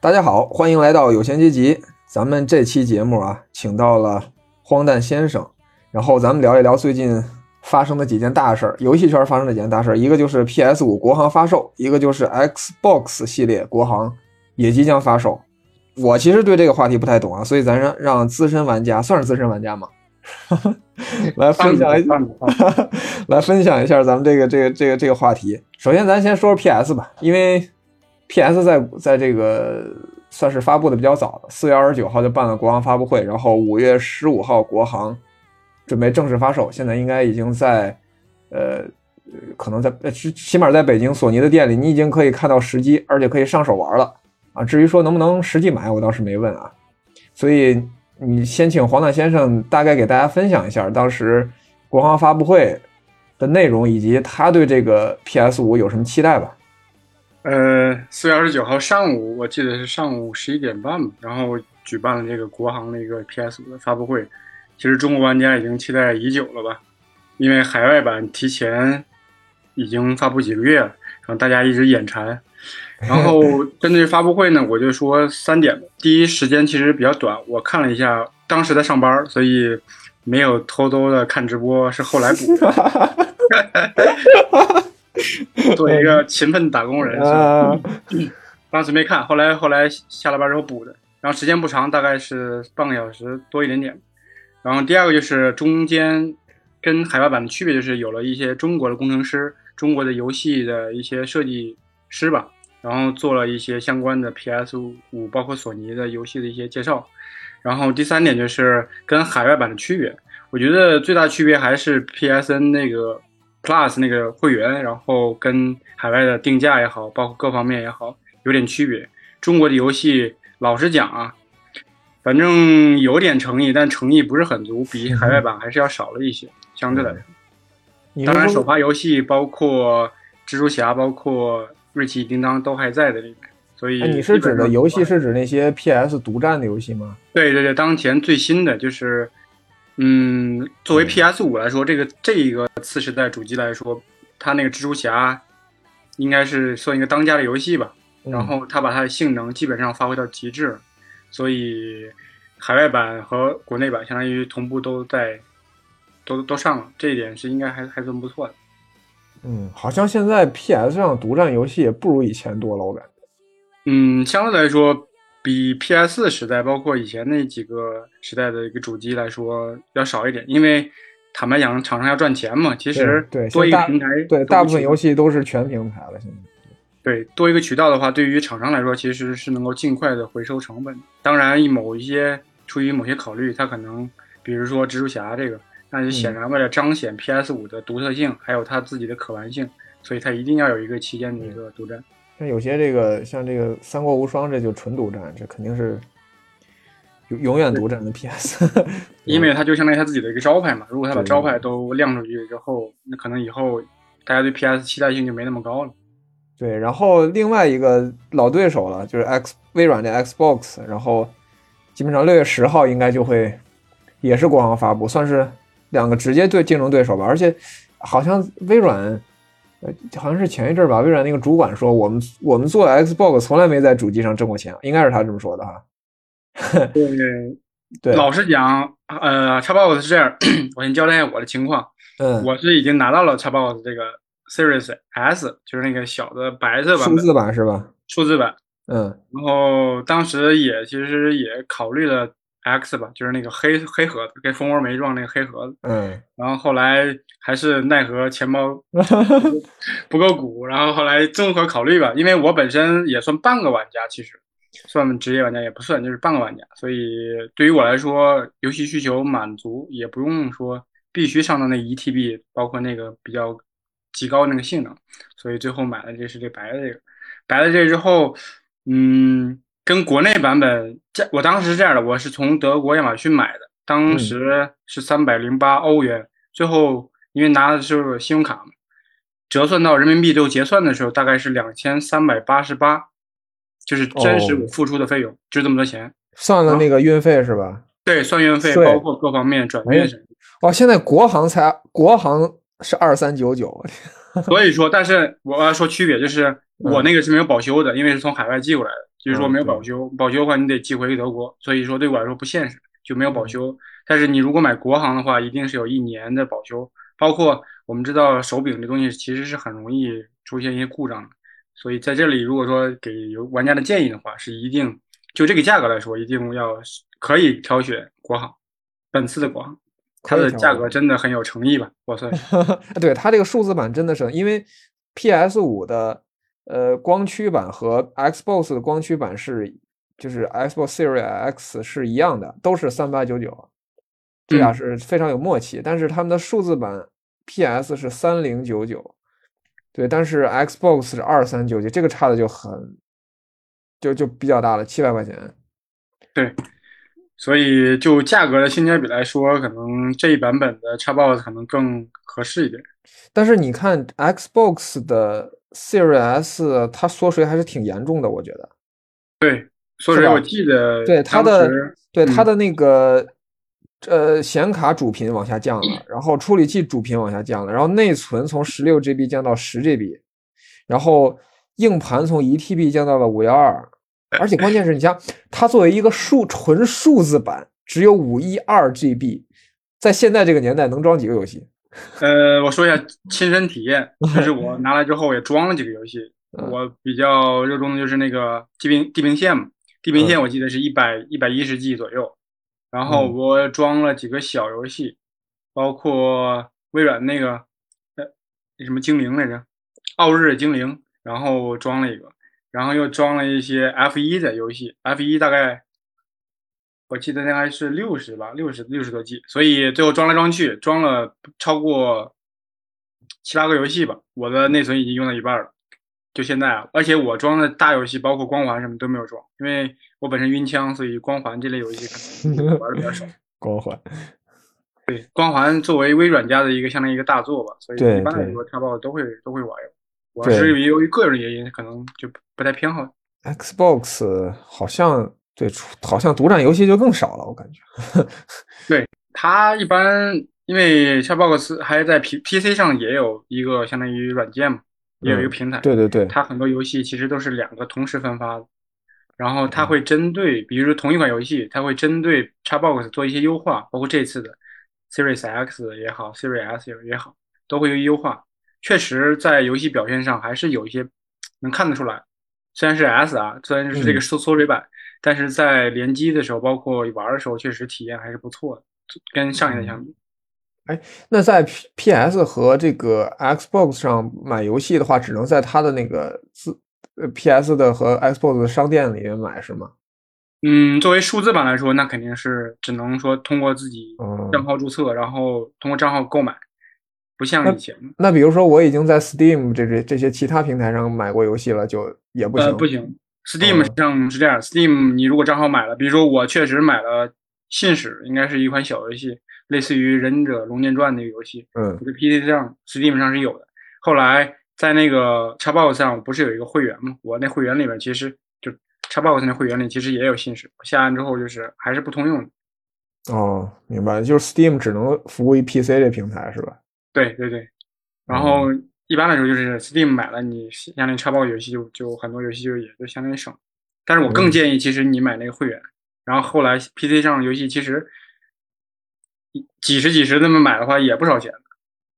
大家好，欢迎来到有闲阶级。咱们这期节目啊，请到了荒诞先生，然后咱们聊一聊最近发生的几件大事儿，游戏圈发生的几件大事儿。一个就是 PS 五国行发售，一个就是 Xbox 系列国行也即将发售。我其实对这个话题不太懂啊，所以咱让让资深玩家，算是资深玩家吗？来分享一下，来分享一下咱们这个这个这个这个话题。首先，咱先说说 PS 吧，因为 PS 在在这个算是发布的比较早的，四月二十九号就办了国行发布会，然后五月十五号国行准备正式发售，现在应该已经在呃可能在呃起码在北京索尼的店里，你已经可以看到实机，而且可以上手玩了啊。至于说能不能实际买，我倒是没问啊，所以。你先请黄大先生大概给大家分享一下当时国行发布会的内容，以及他对这个 PS 五有什么期待吧。呃，四月二十九号上午，我记得是上午十一点半吧，然后举办了这个国行的一个 PS 五的发布会。其实中国玩家已经期待已久了吧，因为海外版提前已经发布几个月了，然后大家一直眼馋。然后 针对发布会呢，我就说三点。第一，时间其实比较短，我看了一下，当时在上班，所以没有偷偷的看直播，是后来补的。做一个勤奋打工人，当时没看，后来后来下了班之后补的。然后时间不长，大概是半个小时多一点点。然后第二个就是中间跟海外版的区别，就是有了一些中国的工程师，中国的游戏的一些设计师吧。然后做了一些相关的 PS 五，包括索尼的游戏的一些介绍。然后第三点就是跟海外版的区别，我觉得最大区别还是 PSN 那个 Plus 那个会员，然后跟海外的定价也好，包括各方面也好，有点区别。中国的游戏，老实讲啊，反正有点诚意，但诚意不是很足，比海外版还是要少了一些，相对来说。当然，首发游戏包括蜘蛛侠，包括。瑞奇叮当都还在的里面，所以你是指的游戏是指那些 PS 独占的游戏吗？对对对，当前最新的就是，嗯，作为 PS 五来说，这个这一个次时代主机来说，它那个蜘蛛侠应该是算一个当家的游戏吧。然后它把它的性能基本上发挥到极致，所以海外版和国内版相当于同步都在，都都上了，这一点是应该还还算不错的。嗯，好像现在 PS 上独占游戏也不如以前多了，我感觉。嗯，相对来说，比 PS 时代，包括以前那几个时代的一个主机来说要少一点，因为坦白讲，厂商要赚钱嘛。其实对多一个平台，对大部分游戏都是全平台了。现在对多一个渠道的话，对于厂商来说，其实是能够尽快的回收成本。当然，某一些出于某些考虑，它可能，比如说蜘蛛侠这个。那就显然为了彰显 PS 五的独特性，还有它自己的可玩性，所以它一定要有一个期间的一个独占。像有些这个，像这个《三国无双》，这就纯独占，这肯定是永永远独占的 PS。因为它就相当于它自己的一个招牌嘛。如果它把招牌都亮出去之后，那可能以后大家对 PS 期待性就没那么高了。对，然后另外一个老对手了，就是 X 微软的 Xbox，然后基本上六月十号应该就会也是国行发布，算是。两个直接对竞争对手吧，而且好像微软，呃，好像是前一阵吧，微软那个主管说，我们我们做 Xbox 从来没在主机上挣过钱，应该是他这么说的哈。对对，老实讲，呃，Xbox 是这样，我先交代一下我的情况。嗯，我是已经拿到了 Xbox 这个 Series S，就是那个小的白色版，数字版是吧？数字版。嗯，然后当时也其实也考虑了。X 吧，就是那个黑黑盒子，跟蜂窝煤状那个黑盒子。嗯。然后后来还是奈何钱包 不够鼓，然后后来综合考虑吧，因为我本身也算半个玩家，其实算职业玩家也不算，就是半个玩家，所以对于我来说，游戏需求满足，也不用说必须上到那一 TB，包括那个比较极高那个性能，所以最后买了这是这白的这个，白的这之后，嗯。跟国内版本，这我当时是这样的，我是从德国亚马逊买的，当时是三百零八欧元，最后因为拿的是信用卡嘛，折算到人民币最后结算的时候大概是两千三百八十八，就是真实我付出的费用就这么多钱，算了那个运费是吧？对，算运费，包括各方面转运什么。哦，现在国行才国行是二三九九，所以说，但是我要说区别就是我那个是没有保修的，因为是从海外寄过来的。就是说没有保修，保修的话你得寄回德国，所以说对我来说不现实，就没有保修。但是你如果买国行的话，一定是有一年的保修，包括我们知道手柄这东西其实是很容易出现一些故障的，所以在这里如果说给有玩家的建议的话，是一定就这个价格来说，一定要可以挑选国行，本次的国行。它的价格真的很有诚意吧？我算是，对它这个数字版真的是，因为 PS 五的呃光驱版和 Xbox 的光驱版是就是 Xbox Series X 是一样的，都是三八九九，这俩是非常有默契。但是他们的数字版 PS 是三零九九，对，但是 Xbox 是二三九九，这个差的就很就就比较大了，七百块钱。对。所以就价格的性价比来说，可能这一版本的 Xbox 可能更合适一点。但是你看 Xbox 的 Series S，它缩水还是挺严重的，我觉得。对，缩水我记得。对它的，对它的那个呃显卡主频往下降了，然后处理器主频往下降了，然后内存从十六 GB 降到十 GB，然后硬盘从一 TB 降到了五幺二。而且关键是你像它作为一个数纯数字版，只有五一二 GB，在现在这个年代能装几个游戏？呃，我说一下亲身体验，就是我拿来之后也装了几个游戏。我比较热衷的就是那个《地平地平线》嘛，《地平线》我记得是一百一百一十 G 左右。然后我装了几个小游戏，包括微软那个呃那什么精灵来着，《奥日精灵》，然后装了一个。然后又装了一些 F 一的游戏，F 一大概我记得应该是六十吧，六十六十多 G，所以最后装来装去，装了超过七八个游戏吧。我的内存已经用到一半了，就现在啊。而且我装的大游戏，包括光环什么都没有装，因为我本身晕枪，所以光环这类游戏可能玩的比较少。光环，对，光环作为微软家的一个相当于一个大作吧，所以一般来说，叉 box 都会都会玩。我是由于个人原因，可能就不太偏好 Xbox，好像对，好像独占游戏就更少了，我感觉。对它一般，因为 Xbox 还在 P P C 上也有一个相当于软件嘛，也有一个平台。对对对，它很多游戏其实都是两个同时分发的，然后它会针对，比如说同一款游戏，它会针对 Xbox 做一些优化，包括这次的 Series X 也好，Series S 也好，都会有优化。确实，在游戏表现上还是有一些能看得出来。虽然是 S 啊，虽然是这个缩缩水版，但是在联机的时候，包括玩的时候，确实体验还是不错的，跟上一代相比。哎，那在 P P S 和这个 Xbox 上买游戏的话，只能在它的那个自呃 P S 的和 Xbox 的商店里面买是吗？嗯，作为数字版来说，那肯定是只能说通过自己账号注册，然后通过账号购买。不像以前。那比如说，我已经在 Steam 这这这些其他平台上买过游戏了，就也不行。不行，Steam 上是这样，Steam 你如果账号买了，比如说我确实买了《信使》，应该是一款小游戏，类似于《忍者龙剑传》那个游戏。嗯。我在 PC 上，Steam 上是有的。后来在那个 Xbox 上，不是有一个会员吗？我那会员里面其实就 Xbox 那会员里其实也有《信使》，下完之后就是还是不通用的。哦，明白，就是 Steam 只能服务于 PC 这平台是吧？对对对，然后一般来说就是 Steam 买了，你相当于插包游戏就就很多游戏就也就相当于省。但是我更建议，其实你买那个会员，然后后来 PC 上游戏其实几十几十那么买的话也不少钱，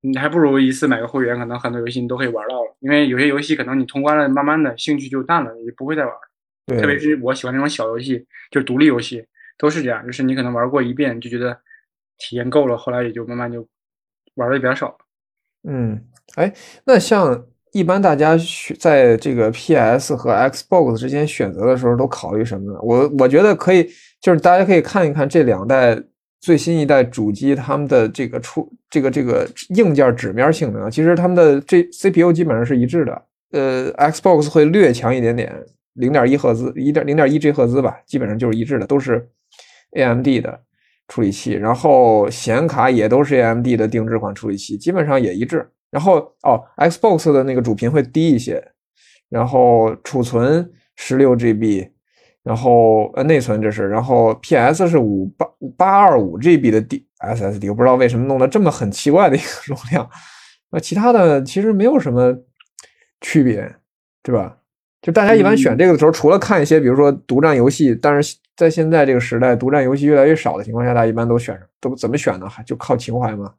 你还不如一次买个会员，可能很多游戏你都可以玩到了。因为有些游戏可能你通关了，慢慢的兴趣就淡了，也不会再玩。特别是我喜欢那种小游戏，就是独立游戏，都是这样，就是你可能玩过一遍就觉得体验够了，后来也就慢慢就。玩的比较少，嗯，哎，那像一般大家选在这个 PS 和 Xbox 之间选择的时候，都考虑什么呢？我我觉得可以，就是大家可以看一看这两代最新一代主机他们的这个出这个这个硬件指面性能，其实他们的这 CPU 基本上是一致的，呃，Xbox 会略强一点点，零点一赫兹，一点零点一 G 赫兹吧，基本上就是一致的，都是 AMD 的。处理器，然后显卡也都是 AMD 的定制款处理器，基本上也一致。然后哦，Xbox 的那个主频会低一些，然后储存十六 GB，然后呃内存这是，然后 PS 是五八八二五 GB 的 D SSD，我不知道为什么弄得这么很奇怪的一个 容量。那其他的其实没有什么区别，对吧？就大家一般选这个的时候，除了看一些比如说独占游戏，但是在现在这个时代，独占游戏越来越少的情况下，大家一般都选都怎么选呢？还就靠情怀吗？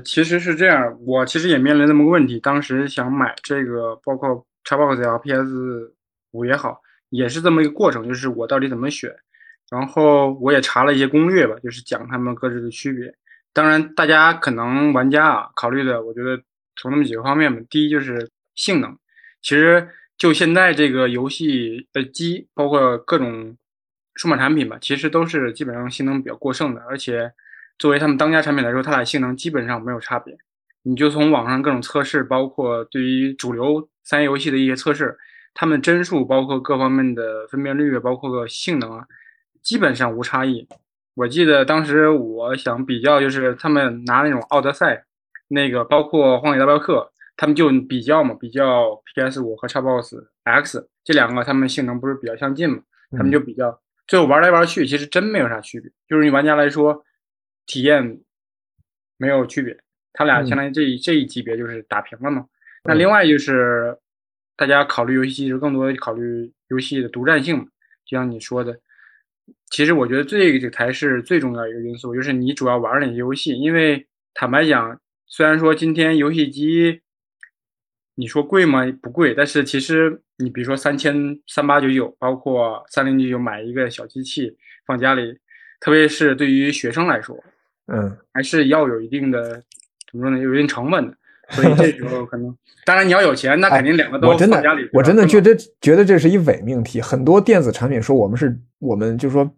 其实是这样，我其实也面临这么个问题。当时想买这个，包括 Xbox 也好，PS 五也好，也是这么一个过程，就是我到底怎么选。然后我也查了一些攻略吧，就是讲他们各自的区别。当然，大家可能玩家啊考虑的，我觉得从那么几个方面吧。第一就是性能，其实就现在这个游戏的机，包括各种数码产品吧，其实都是基本上性能比较过剩的，而且。作为他们当家产品来说，它俩性能基本上没有差别。你就从网上各种测试，包括对于主流三 A 游戏的一些测试，他们帧数，包括各方面的分辨率，包括个性能啊，基本上无差异。我记得当时我想比较，就是他们拿那种奥德赛，那个包括荒野大镖客，他们就比较嘛，比较 PS 五和 Xbox X 这两个，他们性能不是比较相近嘛？他们就比较，最后玩来玩去，其实真没有啥区别。就是你玩家来说。体验没有区别，他俩相当于这一这一级别就是打平了嘛。那另外就是大家考虑游戏机制，更多的考虑游戏的独占性嘛。就像你说的，其实我觉得这个才是最重要一个因素，就是你主要玩哪些游戏。因为坦白讲，虽然说今天游戏机你说贵吗？不贵，但是其实你比如说三千三八九九，包括三零九九买一个小机器放家里，特别是对于学生来说。嗯，还是要有一定的，怎么说呢？有一定成本的，所以这时候可能，当然你要有钱，那肯定两个都放家里。我真的觉得觉得这是一伪命题。很多电子产品说我们是，我们就说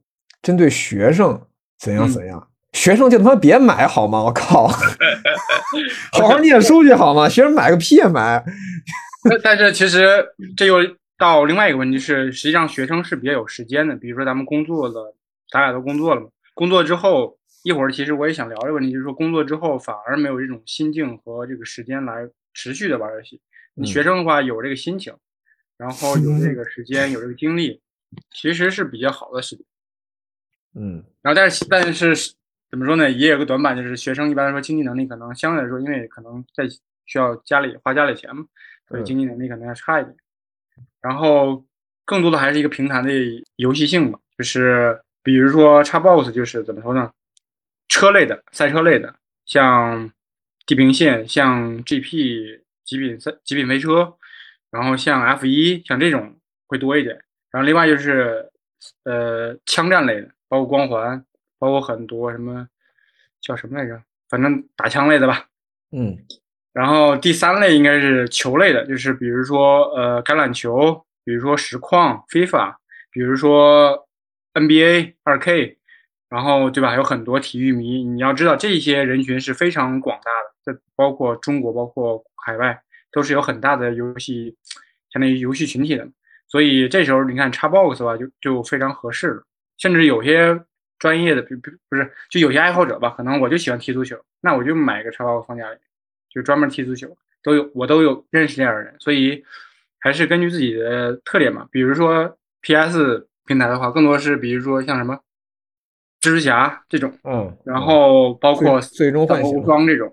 针对学生怎样怎样，学生就他妈别买好吗？我靠，好好念书去好吗？学生买个屁呀买！但是其实这又到另外一个问题是，实际上学生是比较有时间的。比如说咱们工作了，咱俩都工作了嘛，工作之后。一会儿，其实我也想聊这个问题，就是说工作之后反而没有这种心境和这个时间来持续的玩游戏。你学生的话有这个心情，然后有这个时间，有这个精力，其实是比较好的事情。嗯，然后但是但是怎么说呢？也有个短板，就是学生一般来说经济能力可能相对来说，因为可能在需要家里花家里钱嘛，所以经济能力可能要差一点。然后更多的还是一个平台的游戏性吧，就是比如说 Xbox，就是怎么说呢？车类的赛车类的，像地平线、像 GP 极品赛、极品飞车，然后像 F 一，像这种会多一点。然后另外就是呃枪战类的，包括光环，包括很多什么叫什么来着？反正打枪类的吧。嗯。然后第三类应该是球类的，就是比如说呃橄榄球，比如说实况、FIFA，比如说 NBA 二 K。然后，对吧？有很多体育迷，你要知道，这些人群是非常广大的，这包括中国，包括海外，都是有很大的游戏，相当于游戏群体的。所以这时候，你看 Xbox 的话，就就非常合适了。甚至有些专业的，不不不是，就有些爱好者吧，可能我就喜欢踢足球，那我就买个 Xbox 放家里，就专门踢足球，都有，我都有认识这样的人。所以还是根据自己的特点嘛。比如说 PS 平台的话，更多是比如说像什么。蜘蛛侠这种，嗯，然后包括最终幻想装这种，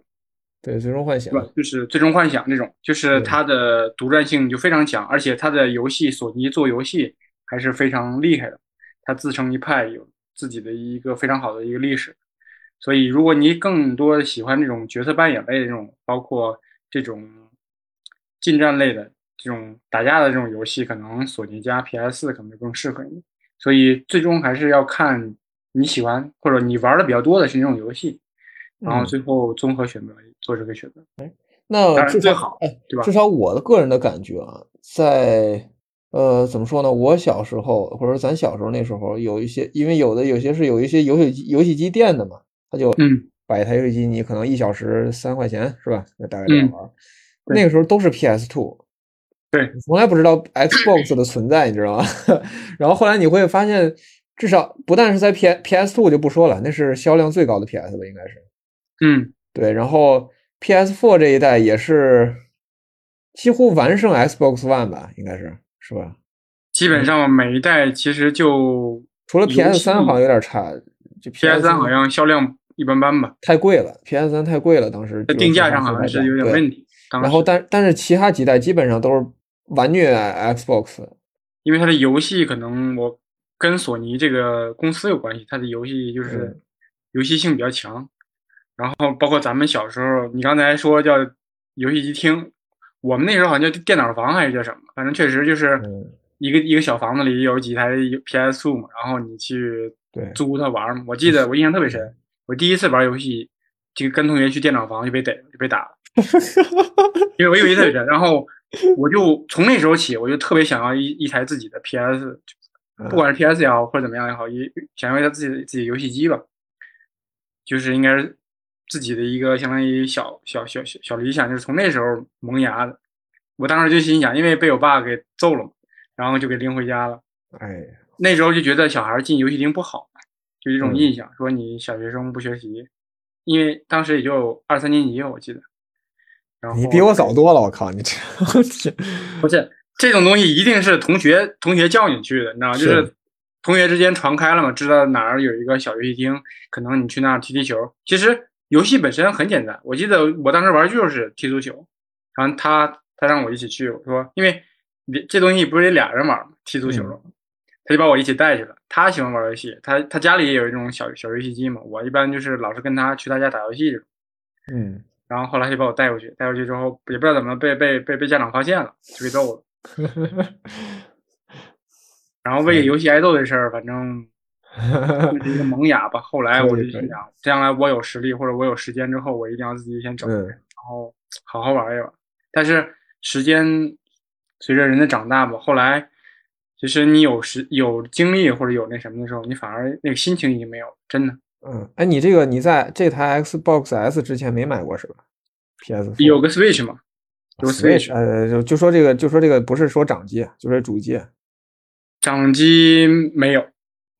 对，最终幻想，就是最终幻想这种，就是它的独占性就非常强，而且它的游戏，索尼做游戏还是非常厉害的，它自成一派，有自己的一个非常好的一个历史。所以，如果你更多喜欢这种角色扮演类的这种，包括这种近战类的这种打架的这种游戏，可能索尼加 PS 可能更适合你。所以，最终还是要看。你喜欢或者你玩的比较多的是哪种游戏，然后最后综合选择做这个选择。哎，那最好，哎，对吧？至少我的个人的感觉啊，在呃怎么说呢？我小时候或者咱小时候那时候有一些，因为有的有些是有一些游戏机游戏机店的嘛，他就嗯摆一台游戏机，你可能一小时三块钱是吧？那大概这样玩。那个时候都是 PS Two，对，从来不知道 Xbox 的存在，你知道吗？然后后来你会发现。至少不但是在 P P S Two 就不说了，那是销量最高的 P S 吧，应该是。嗯，对。然后 P S Four 这一代也是几乎完胜 Xbox One 吧，应该是是吧？基本上每一代其实就除了 P S 三好像有点差，就 P S 三好像销量一般般吧。太贵了，P S 三太贵了，当时在定价上好像是有点问题。然后但但是其他几代基本上都是完虐 Xbox，因为它的游戏可能我跟索尼这个公司有关系，它的游戏就是游戏性比较强。然后包括咱们小时候，你刚才说叫游戏机厅，我们那时候好像叫电脑房还是叫什么，反正确实就是一个一个小房子里有几台 PS2 嘛，然后你去租它玩嘛。我记得我印象特别深，我第一次玩游戏，就跟同学去电脑房就被逮就被打了，因为我以为特别深。然后我就 从那时候起，我就特别想要一一台自己的 PS，不管是 PS 也好或者怎么样也好，也想要一台自己的自己游戏机吧，就是应该是。自己的一个相当于小小小小小理想，就是从那时候萌芽的。我当时就心想，因为被我爸给揍了嘛，然后就给拎回家了。哎，那时候就觉得小孩进游戏厅不好，就这种印象，说你小学生不学习，因为当时也就二三年级，我记得。然后你比我早多了，我靠，你这 不是这种东西，一定是同学同学叫你去的，你知道吗？就是同学之间传开了嘛，知道哪儿有一个小游戏厅，可能你去那儿踢踢球。其实。游戏本身很简单，我记得我当时玩就是踢足球，然后他他让我一起去，我说因为这东西不是得俩人玩吗？踢足球，他就把我一起带去了。他喜欢玩游戏，他他家里也有一种小小游戏机嘛，我一般就是老是跟他去他家打游戏。嗯，然后后来就把我带过去，带过去之后也不知道怎么被被被被家长发现了，就给揍了。然后为游戏挨揍的事儿，反正。是一个 萌芽吧。后来我就心想，将来我有实力或者我有时间之后，我一定要自己先整，然后好好玩一玩。但是时间随着人的长大吧，后来其实你有时有精力或者有那什么的时候，你反而那个心情已经没有，真的。嗯，哎，你这个你在这台 Xbox S 之前没买过是吧？PS 有个 Switch 吗？有 Switch。呃，就就说这个，就说这个不是说掌机，就说主机。掌机没有。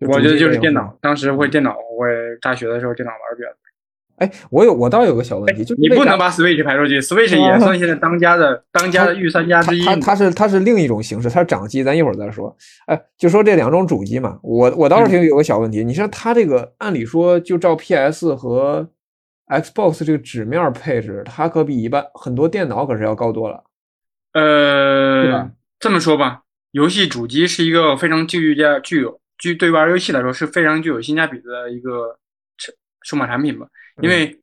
我觉得就是电脑，当时会电脑，我大学的时候电脑玩比较多。哎，我有，我倒有个小问题，就你不能把 Switch 排出去，Switch 也算现在当家的当家的御三家之一。它它是它是另一种形式，它是掌机，咱一会儿再说。哎，就说这两种主机嘛，我我倒是挺有个小问题，你说它这个按理说就照 PS 和 Xbox 这个纸面配置，它可比一般很多电脑可是要高多了。呃，这么说吧，游戏主机是一个非常具价具有。具对玩游戏来说是非常具有性价比的一个数数码产品吧，因为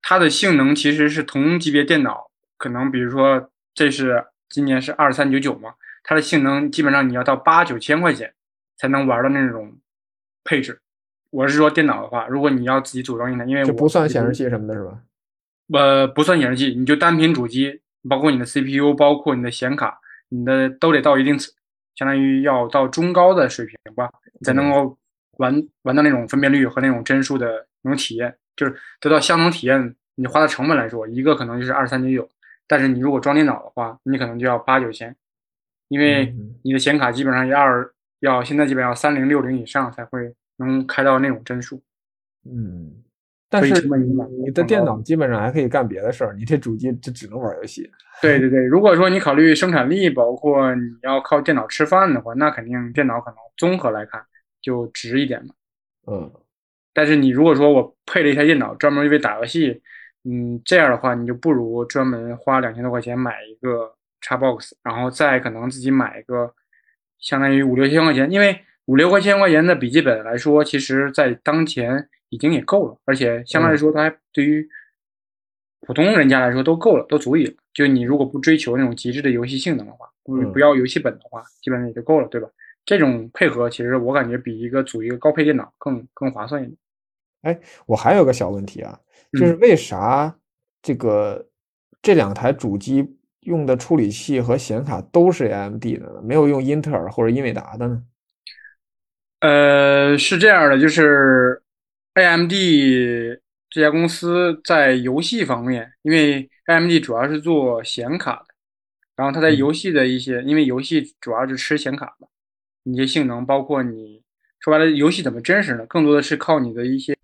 它的性能其实是同级别电脑，可能比如说这是今年是二三九九嘛，它的性能基本上你要到八九千块钱才能玩的那种配置。我是说电脑的话，如果你要自己组装一台，因为不算显示器什么的是吧？呃，不算显示器，你就单凭主机，包括你的 CPU，包括你的显卡，你的都得到一定相当于要到中高的水平吧。才能够玩玩到那种分辨率和那种帧数的那种体验，就是得到相同体验。你花的成本来说，一个可能就是二三九九，但是你如果装电脑的话，你可能就要八九千，因为你的显卡基本上要二要现在基本上要三零六零以上才会能开到那种帧数。嗯，但是你的电脑基本上还可以干别的事儿，你这主机就只能玩游戏。对对对，如果说你考虑生产力，包括你要靠电脑吃饭的话，那肯定电脑可能综合来看。就值一点嘛，嗯，但是你如果说我配了一台电脑专门为打游戏，嗯，这样的话你就不如专门花两千多块钱买一个 Xbox，然后再可能自己买一个相当于五六千块钱，因为五六块钱块钱的笔记本来说，其实在当前已经也够了，而且相对来说它还对于普通人家来说都够了，都足以了。就你如果不追求那种极致的游戏性能的话，不不要游戏本的话，基本上也就够了，对吧？这种配合其实我感觉比一个组一个高配电脑更更划算一点。哎，我还有个小问题啊，就是为啥这个这两台主机用的处理器和显卡都是 AMD 的呢？没有用英特尔或者英伟达的呢？呃，是这样的，就是 AMD 这家公司在游戏方面，因为 AMD 主要是做显卡的，然后它在游戏的一些，因为游戏主要是吃显卡的。一些性能，包括你说白了，游戏怎么真实呢？更多的是靠你的一些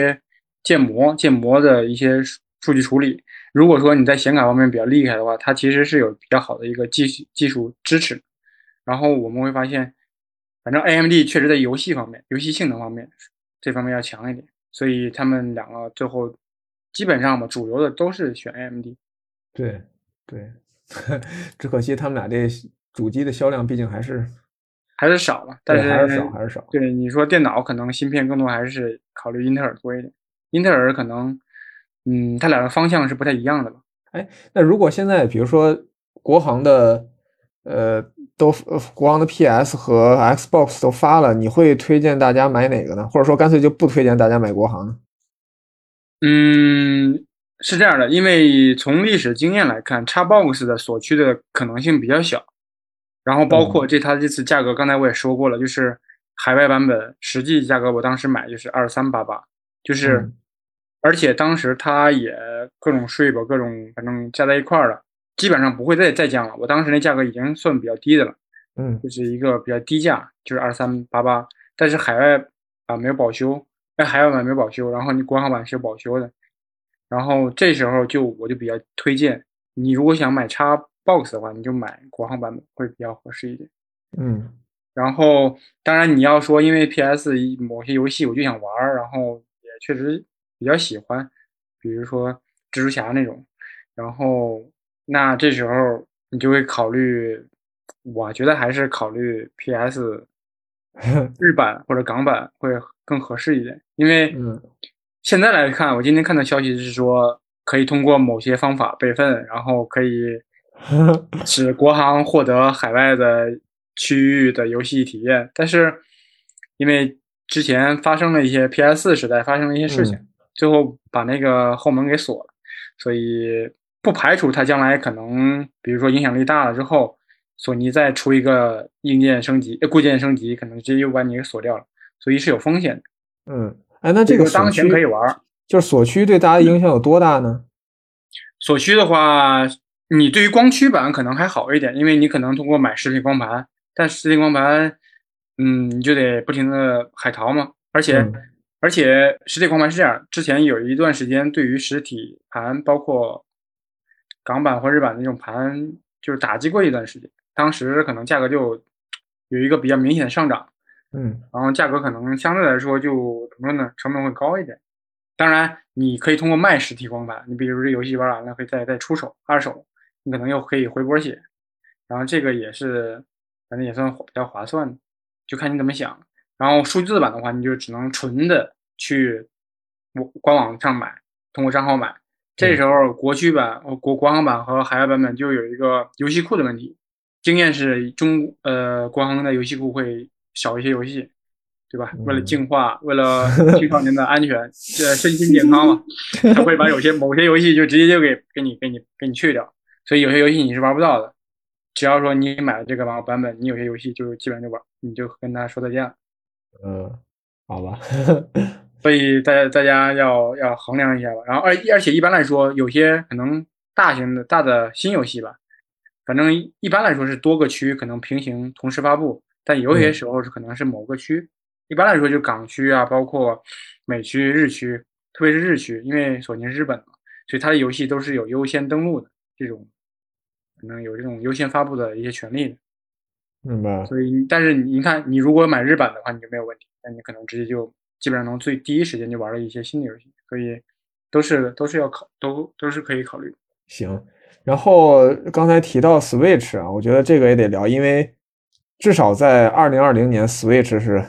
建模、建模的一些数据处理。如果说你在显卡方面比较厉害的话，它其实是有比较好的一个技术技术支持。然后我们会发现，反正 AMD 确实在游戏方面、游戏性能方面这方面要强一点。所以他们两个最后基本上吧，主流的都是选 AMD。对对，只可惜他们俩这。主机的销量毕竟还是还是少了，但是还是少还是少。对你说电脑可能芯片更多还是考虑英特尔多一点，英特尔可能嗯，它俩的方向是不太一样的吧？哎，那如果现在比如说国行的呃都国行的 PS 和 Xbox 都发了，你会推荐大家买哪个呢？或者说干脆就不推荐大家买国行呢？嗯。是这样的，因为从历史经验来看，Xbox 的锁区的可能性比较小，然后包括这它这次价格，刚才我也说过了，就是海外版本实际价格，我当时买就是二三八八，就是，而且当时它也各种税吧，各种反正加在一块儿了，基本上不会再再降了。我当时那价格已经算比较低的了，嗯，就是一个比较低价，就是二三八八，但是海外啊没有保修，那海外版没有保修，然后你国行版是有保修的。然后这时候就我就比较推荐你，如果想买叉 box 的话，你就买国行版本会比较合适一点。嗯，然后当然你要说因为 PS 某些游戏我就想玩，然后也确实比较喜欢，比如说蜘蛛侠那种，然后那这时候你就会考虑，我觉得还是考虑 PS 日版或者港版会更合适一点，因为。现在来看，我今天看的消息是说，可以通过某些方法备份，然后可以 使国行获得海外的区域的游戏体验。但是，因为之前发生了一些 PS 四时代发生了一些事情，最后把那个后门给锁了，所以不排除它将来可能，比如说影响力大了之后，索尼再出一个硬件升级、固件升级，可能直接又把你给锁掉了，所以是有风险的。嗯。哎，那这个当前可以玩，就是锁区对大家的影响有多大呢？锁区的话，你对于光驱版可能还好一点，因为你可能通过买实体光盘，但实体光盘，嗯，你就得不停的海淘嘛。而且，而且实体光盘是这样，之前有一段时间，对于实体盘，包括港版或日版的那种盘，就是打击过一段时间，当时可能价格就有一个比较明显的上涨。嗯，然后价格可能相对来说就怎么说呢？成本会高一点。当然，你可以通过卖实体光盘，你比如这游戏玩完了，可以再再出手二手，你可能又可以回波血。然后这个也是，反正也算比较划算的，就看你怎么想。然后数字版的话，你就只能纯的去我官网上买，通过账号买。这时候国区版、国国行版和海外版本就有一个游戏库的问题。经验是中呃国行的游戏库会。少一些游戏，对吧？为了净化，为了青少年的安全，呃，身心健康嘛，他会把有些某些游戏就直接就给给你给你给你去掉，所以有些游戏你是玩不到的。只要说你买了这个版版本，你有些游戏就基本上就玩，你就跟他说再见了。嗯，好吧。所以大家大家要要衡量一下吧。然后而而且一般来说，有些可能大型的大的新游戏吧，反正一般来说是多个区可能平行同时发布。但有些时候是可能是某个区，一般来说就港区啊，包括美区、日区，特别是日区，因为索尼是日本嘛，所以它的游戏都是有优先登录的这种，可能有这种优先发布的一些权利的。明白。所以，但是你看，你如果买日版的话，你就没有问题，那你可能直接就基本上能最第一时间就玩了一些新的游戏，所以都是都是要考，都都是可以考虑。行，然后刚才提到 Switch 啊，我觉得这个也得聊，因为。至少在二零二零年，Switch 是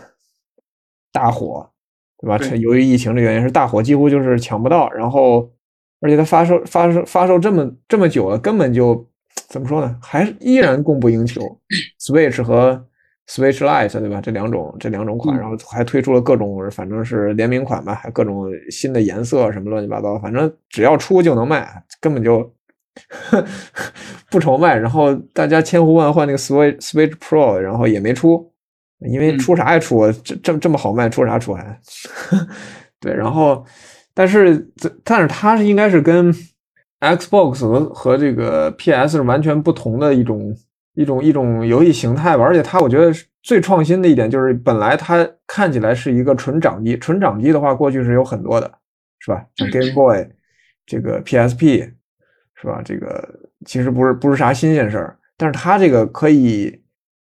大火，对吧？由于疫情的原因是大火，几乎就是抢不到。然后，而且它发售发售发售这么这么久了，根本就怎么说呢？还是依然供不应求。Switch 和 Switch Lite，对吧？这两种这两种款，然后还推出了各种，反正是联名款吧，还各种新的颜色什么乱七八糟，反正只要出就能卖，根本就。不愁卖，然后大家千呼万唤那个 Switch Switch Pro，然后也没出，因为出啥也出，这这这么好卖，出啥出还？对，然后但是但是它是应该是跟 Xbox 和和这个 PS 是完全不同的一种一种一种游戏形态吧，而且它我觉得最创新的一点就是本来它看起来是一个纯掌机，纯掌机的话过去是有很多的，是吧？像 Game Boy，这个 PSP。是吧？这个其实不是不是啥新鲜事儿，但是它这个可以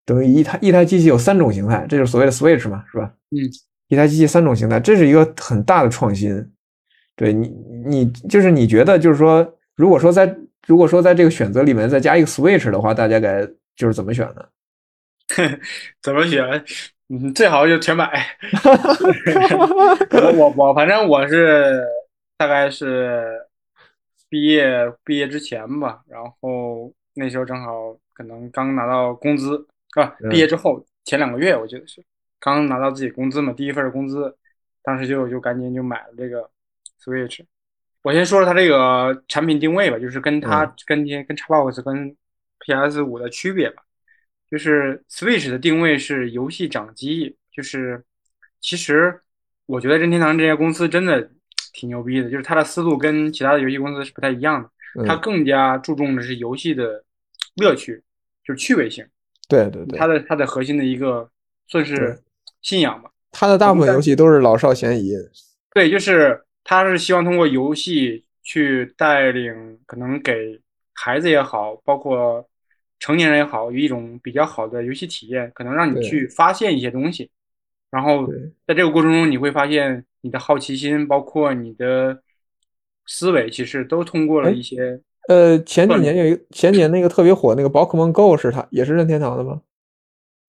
等于一台一台机器有三种形态，这就是所谓的 Switch 嘛，是吧？嗯，一台机器三种形态，这是一个很大的创新。对你，你就是你觉得就是说，如果说在如果说在这个选择里面再加一个 Switch 的话，大家该就是怎么选呢？怎么选？嗯，最好就全买。我 我反正我是大概是毕业毕业之前吧，然后那时候正好可能刚拿到工资啊，毕业之后前两个月我记得是刚拿到自己工资嘛，第一份工资，当时就就赶紧就买了这个 Switch。我先说说它这个产品定位吧，就是跟它跟跟 Xbox 跟 PS 五的区别吧。就是 Switch 的定位是游戏掌机，就是其实我觉得任天堂这家公司真的挺牛逼的，就是它的思路跟其他的游戏公司是不太一样的，它更加注重的是游戏的乐趣，就是趣味性。对对对，它的它的核心的一个算是信仰吧。它的大部分游戏都是老少咸宜。对，就是它是希望通过游戏去带领，可能给孩子也好，包括。成年人也好，有一种比较好的游戏体验，可能让你去发现一些东西，然后在这个过程中，你会发现你的好奇心，包括你的思维，其实都通过了一些。呃，前几年有一个前几年那个特别火那个宝可梦 Go 是它也是任天堂的吗？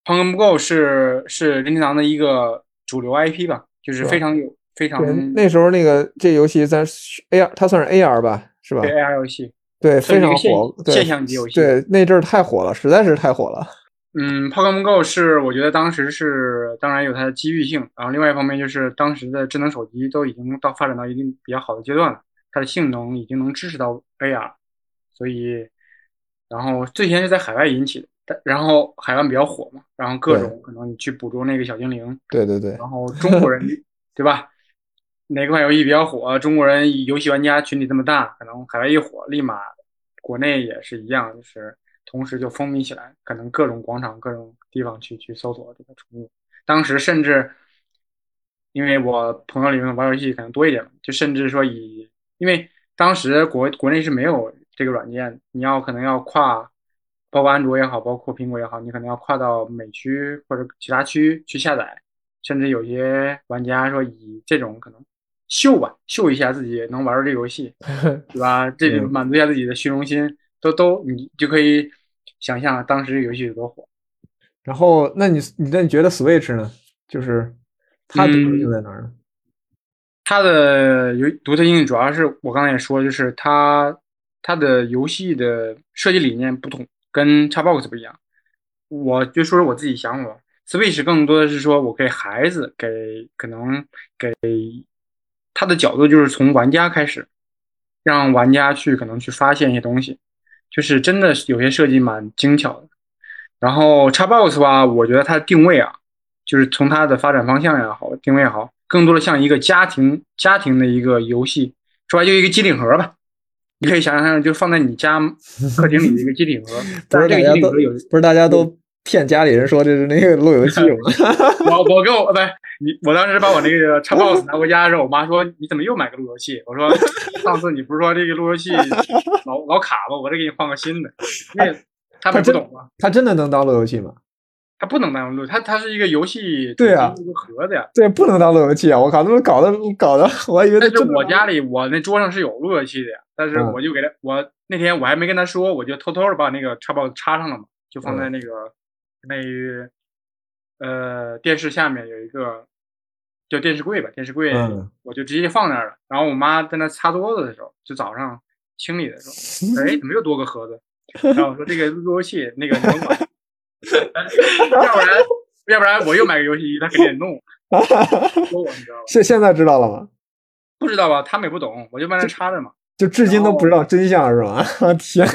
宝可梦 Go 是是任天堂的一个主流 IP 吧，就是非常有非常。那时候那个这游戏在 AR，它算是 AR 吧，是吧？对 AR 游戏。对，非常火，现象级游戏。对，那阵儿太火了，实在是太火了。嗯，Pokemon Go 是我觉得当时是，当然有它的机遇性，然后另外一方面就是当时的智能手机都已经到发展到一定比较好的阶段了，它的性能已经能支持到 AR，所以，然后最先是在海外引起的，但然后海外比较火嘛，然后各种可能你去捕捉那个小精灵，对对对，然后中国人 对吧？哪款游戏比较火？中国人游戏玩家群体这么大，可能海外一火，立马国内也是一样，就是同时就风靡起来，可能各种广场、各种地方去去搜索这个宠物。当时甚至，因为我朋友里面玩游戏可能多一点，就甚至说以，因为当时国国内是没有这个软件，你要可能要跨，包括安卓也好，包括苹果也好，你可能要跨到美区或者其他区去下载，甚至有些玩家说以这种可能。秀吧，秀一下自己能玩这游戏，对吧？这就满足一下自己的虚荣心，都都你就可以想象当时这游戏有多火。然后，那你你那你觉得 Switch 呢？就是它独特性在哪儿呢？它的游独特性主要是我刚才也说，就是它它的游戏的设计理念不同，跟 Xbox 不一样。我就说说我自己想法，Switch 更多的是说我给孩子，给可能给。它的角度就是从玩家开始，让玩家去可能去发现一些东西，就是真的有些设计蛮精巧的。然后 Xbox 吧，我觉得它的定位啊，就是从它的发展方向也好，定位也好，更多的像一个家庭家庭的一个游戏，说白就一个机顶盒吧。你可以想象，就放在你家客厅里的一个机顶盒。不是大家都不是大家都骗家里人说这是那个路由器 吗？我我跟我不是。你我当时把我那个叉 box 拿回家的时候，我妈说：“你怎么又买个路由器？”我说：“上次你不是说这个路由器 老老卡吗？我再给你换个新的。”因为他们不懂吗？他真的能当路由器吗？它不能当路，它它是一个游戏，对啊，一个盒子呀。对，不能当路由器啊！我靠，他们搞的搞的，我还以为。但是我家里我那桌上是有路由器的呀，但是我就给他，我那天我还没跟他说，我就偷偷的把那个 Xbox 插上了嘛，就放在那个那呃电视下面有一个。叫电视柜吧，电视柜我就直接放那儿了。然后我妈在那擦桌子的时候，就早上清理的时候，哎，怎么又多个盒子？然后我说这个路由器那个你能管，要不然要不然我又买个游戏机，他肯定得弄。说我你知道吧？现现在知道了吗？不知道吧？他们也不懂，我就在那插着嘛。就至今都不知道真相是吧？天，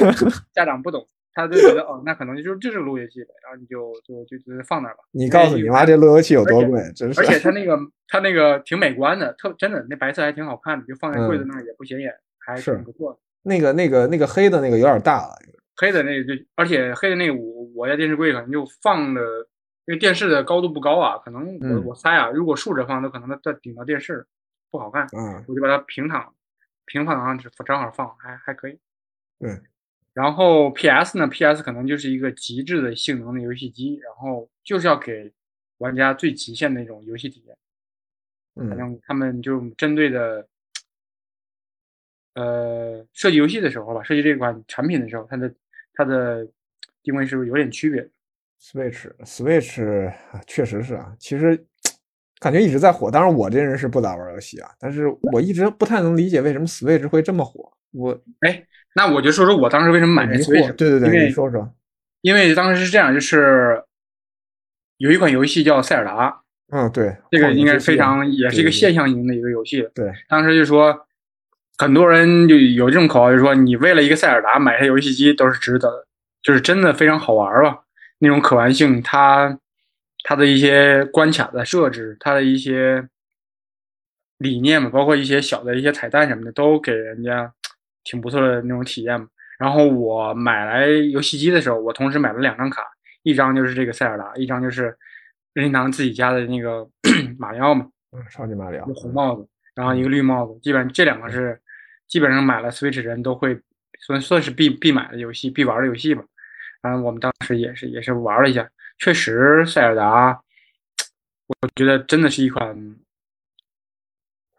家长不懂。他就觉得哦，那可能就是就是路由器呗，然后你就就就就放那儿吧。你告诉你妈这路由器有多贵，真是。而且它那个它那个挺美观的，特真的那白色还挺好看的，就放在柜子那儿也不显眼，还挺不错的。那个那个那个黑的那个有点大了，黑的那个就而且黑的那个我我家电视柜可能就放的，因为电视的高度不高啊，可能我我猜啊，如果竖着放，都可能它顶到电视不好看。嗯，我就把它平躺平躺上正好放，还还可以。对。然后 P.S 呢？P.S 可能就是一个极致的性能的游戏机，然后就是要给玩家最极限的那种游戏体验。反正他们就针对的，呃，设计游戏的时候吧，设计这款产品的时候，它的它的定位是不是有点区别。Switch，Switch 确实是啊，其实感觉一直在火。当然，我这人是不咋玩游戏啊，但是我一直不太能理解为什么 Switch 会这么火。我哎，那我就说说我当时为什么买 Switch。对对对，你说说。因为当时是这样，就是有一款游戏叫《塞尔达》。嗯，对，这个应该非常也是一个现象型的一个游戏。对，当时就说很多人就有这种口号，就说你为了一个塞尔达买台游戏机都是值得的，就是真的非常好玩吧。那种可玩性，它它的一些关卡的设置，它的一些理念嘛，包括一些小的一些彩蛋什么的，都给人家挺不错的那种体验嘛。然后我买来游戏机的时候，我同时买了两张卡，一张就是这个塞尔达，一张就是任天堂自己家的那个 马里奥嘛，嗯，超级马里奥，红帽子，然后一个绿帽子，基本上这两个是基本上买了 Switch 人都会算算是必必买的游戏，必玩的游戏吧。然后我们当时也是也是玩了一下，确实塞尔达，我觉得真的是一款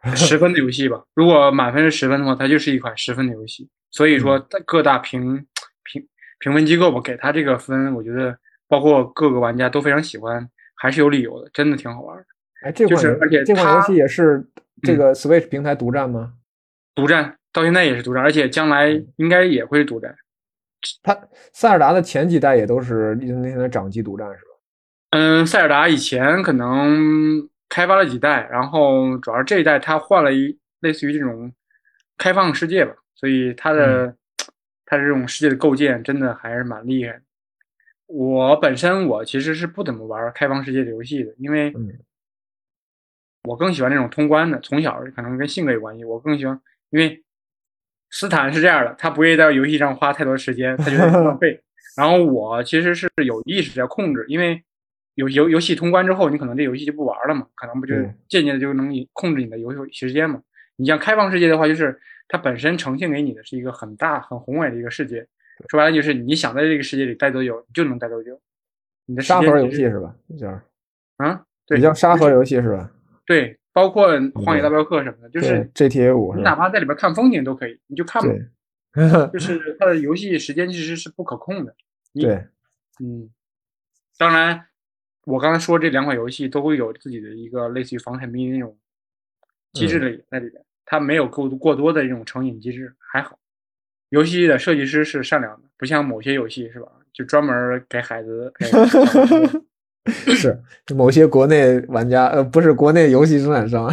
十分的游戏吧。如果满分是十分的话，它就是一款十分的游戏。所以说，各大评评评分机构吧，给它这个分，我觉得包括各个玩家都非常喜欢，还是有理由的，真的挺好玩的。哎，这款而且这款游戏也是这个 Switch 平台独占吗？独占，到现在也是独占，而且将来应该也会独占。它塞尔达的前几代也都是那天的掌机独占，是吧？嗯，塞尔达以前可能开发了几代，然后主要这一代它换了一类似于这种开放世界吧。所以它的 它这种世界的构建真的还是蛮厉害。我本身我其实是不怎么玩开放世界的游戏的，因为我更喜欢那种通关的。从小可能跟性格有关系，我更喜欢。因为斯坦是这样的，他不愿意在游戏上花太多时间，他觉得浪费。然后我其实是有意识在控制，因为游游游戏通关之后，你可能这游戏就不玩了嘛，可能不就渐渐的就能控制你的游戏时间嘛。你像开放世界的话，就是。它本身呈现给你的是一个很大、很宏伟的一个世界，说白了就是你想在这个世界里待多久，你就能待多久。你的沙盒游戏是吧？叫啊，对，叫沙盒游戏是吧？对，包括《荒野大镖客》什么的，就是 GTA 五，你哪怕在里边看风景都可以，你就看吧。就 是它的游戏时间其实是不可控的。对，嗯，当然，我刚才说这两款游戏都会有自己的一个类似于房产迷的那种机制里在里边。它没有过过多的这种成瘾机制，还好。游戏的设计师是善良的，不像某些游戏是吧？就专门给孩子。是某些国内玩家，呃，不是国内游戏生产商。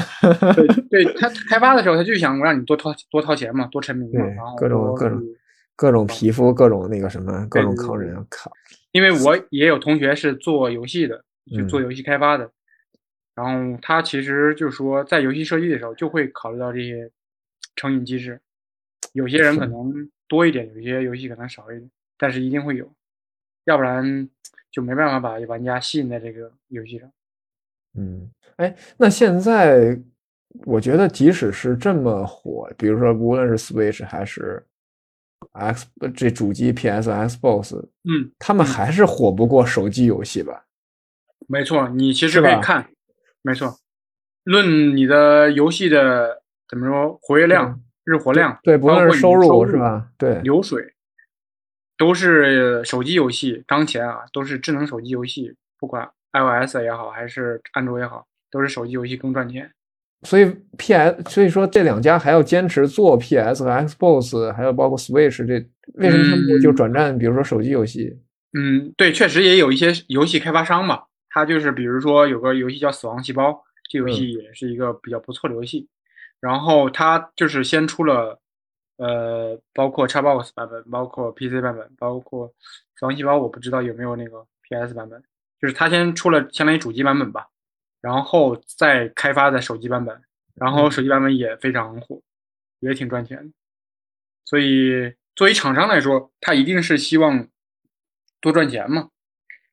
对，对他开发的时候，他就想让你多掏多掏钱嘛，多沉迷嘛，然后各种各种各种皮肤，各种那个什么，各种坑人。靠！因为我也有同学是做游戏的，就做游戏开发的。然后他其实就是说，在游戏设计的时候就会考虑到这些成瘾机制。有些人可能多一点，有些游戏可能少一点，但是一定会有，要不然就没办法把玩家吸引在这个游戏上。嗯，哎，那现在我觉得，即使是这么火，比如说无论是 Switch 还是 X 这主机 PS、Xbox，嗯，他们还是火不过手机游戏吧？没错，你其实可以看。没错，论你的游戏的怎么说活跃量、日活量，对，不论是收入是吧？对，流水都是手机游戏当前啊，都是智能手机游戏，不管 iOS 也好，还是安卓也好，都是手机游戏更赚钱。所以 PS，所以说这两家还要坚持做 PS 和 Xbox，还有包括 Switch，这为什么他们就转战？比如说手机游戏？嗯，对，确实也有一些游戏开发商嘛。他就是，比如说有个游戏叫《死亡细胞》，这游戏也是一个比较不错的游戏。然后它就是先出了，呃，包括 Xbox 版本，包括 PC 版本，包括《死亡细胞》，我不知道有没有那个 PS 版本。就是它先出了相当于主机版本吧，然后再开发的手机版本，然后手机版本也非常火，也挺赚钱的。所以作为厂商来说，他一定是希望多赚钱嘛。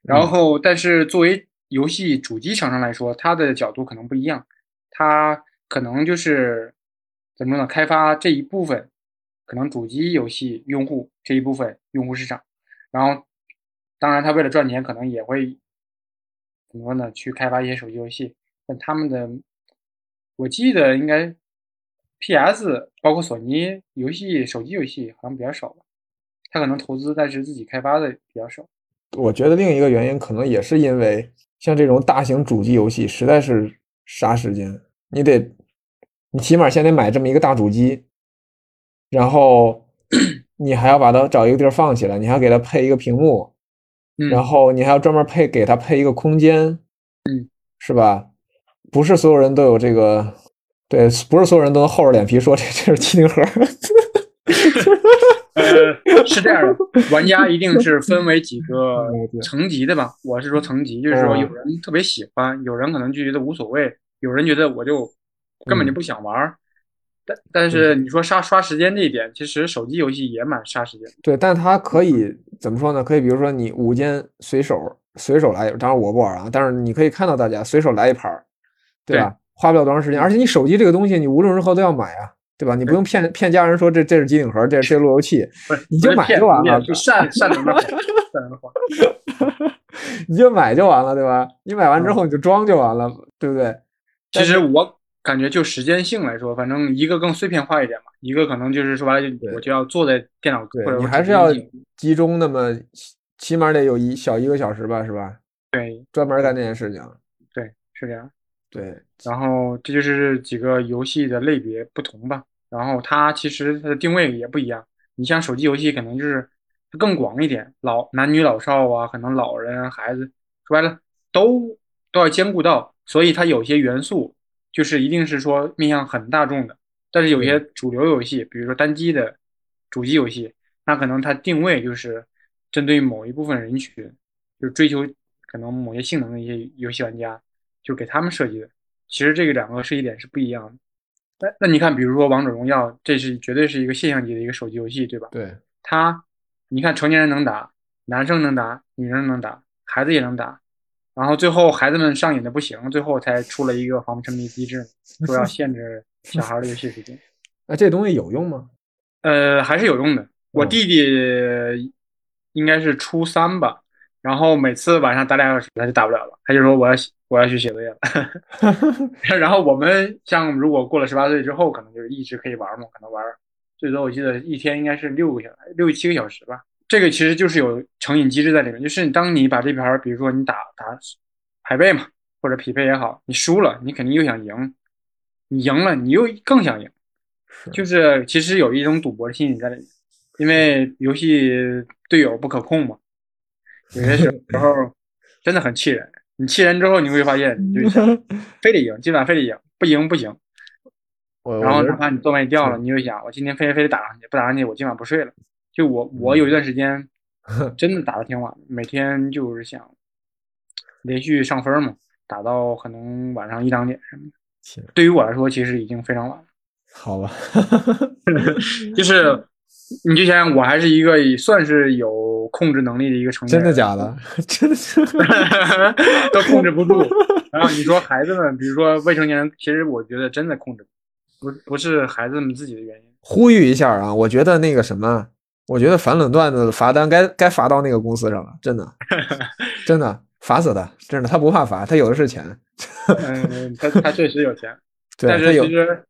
然后，但是作为游戏主机厂商来说，他的角度可能不一样，他可能就是怎么说呢？开发这一部分，可能主机游戏用户这一部分用户市场，然后，当然他为了赚钱，可能也会怎么说呢？去开发一些手机游戏。但他们的，我记得应该 P.S. 包括索尼游戏手机游戏好像比较少吧。他可能投资，但是自己开发的比较少。我觉得另一个原因可能也是因为像这种大型主机游戏实在是杀时间，你得你起码先得买这么一个大主机，然后 你还要把它找一个地儿放起来，你还要给它配一个屏幕，然后你还要专门配给他配一个空间，嗯，是吧？不是所有人都有这个，对，不是所有人都能厚着脸皮说这这是机顶盒。呃，是这样的，玩家一定是分为几个 层级的吧？我是说层级，就是说有人特别喜欢，有人可能就觉得无所谓，有人觉得我就根本就不想玩。但但是你说杀刷时间这一点，其实手机游戏也蛮杀时间。对，但它可以怎么说呢？可以比如说你午间随手随手来，当然我不玩啊，但是你可以看到大家随手来一盘，对吧？花不了多长时间，而且你手机这个东西，你无论如何都要买啊。对吧？你不用骗骗家人说这这是机顶盒，这这路由器，你就买就完了。善善良的话，善良的话，你就买就完了，对吧？你买完之后你就装就完了，对不对？其实我感觉就时间性来说，反正一个更碎片化一点嘛，一个可能就是说白了，我就要坐在电脑，对你还是要集中那么起码得有一小一个小时吧，是吧？对，专门干这件事情。对，是这样。对，然后这就是几个游戏的类别不同吧。然后它其实它的定位也不一样，你像手机游戏可能就是更广一点，老男女老少啊，可能老人孩子说白了都都要兼顾到，所以它有些元素就是一定是说面向很大众的，但是有些主流游戏，比如说单机的主机游戏，那可能它定位就是针对某一部分人群，就是追求可能某些性能的一些游戏玩家，就给他们设计的。其实这个两个设计点是不一样的。那那你看，比如说王者荣耀，这是绝对是一个现象级的一个手机游戏，对吧？对，它，你看成年人能打，男生能打，女生能打，孩子也能打，然后最后孩子们上瘾的不行，最后才出了一个防沉迷机制，说要限制小孩的游戏时间。那这东西有用吗？呃，还是有用的。我弟弟应该是初三吧。然后每次晚上打两小时，他就打不了了。他就说我要我要去写作业了。然后我们像如果过了十八岁之后，可能就是一直可以玩嘛，可能玩最多我记得一天应该是六个小六七个小时吧。这个其实就是有成瘾机制在里面，就是当你把这盘，比如说你打打排位嘛，或者匹配也好，你输了，你肯定又想赢，你赢了你又更想赢，就是其实有一种赌博的心理在里面，因为游戏队友不可控嘛。有些时 候真的很气人，你气人之后，你会发现你就想 非得赢，今晚非得赢，不赢不行。然后哪怕你段位掉了，你就想我今天非得非得打上去，不打上去我今晚不睡了。就我我有一段时间 真的打的挺晚，每天就是想连续上分嘛，打到可能晚上一两点什么的。对于我来说，其实已经非常晚了。好吧 就是你就想想，我还是一个算是有。控制能力的一个成真的假的？真的是都控制不住。然后你说孩子们，比如说未成年人，其实我觉得真的控制不不是孩子们自己的原因。呼吁一下啊！我觉得那个什么，我觉得反垄断的罚单该该罚到那个公司上了，真的，真的罚死他，真的他不怕罚，他有的是钱。嗯，他他确实有钱，但是其实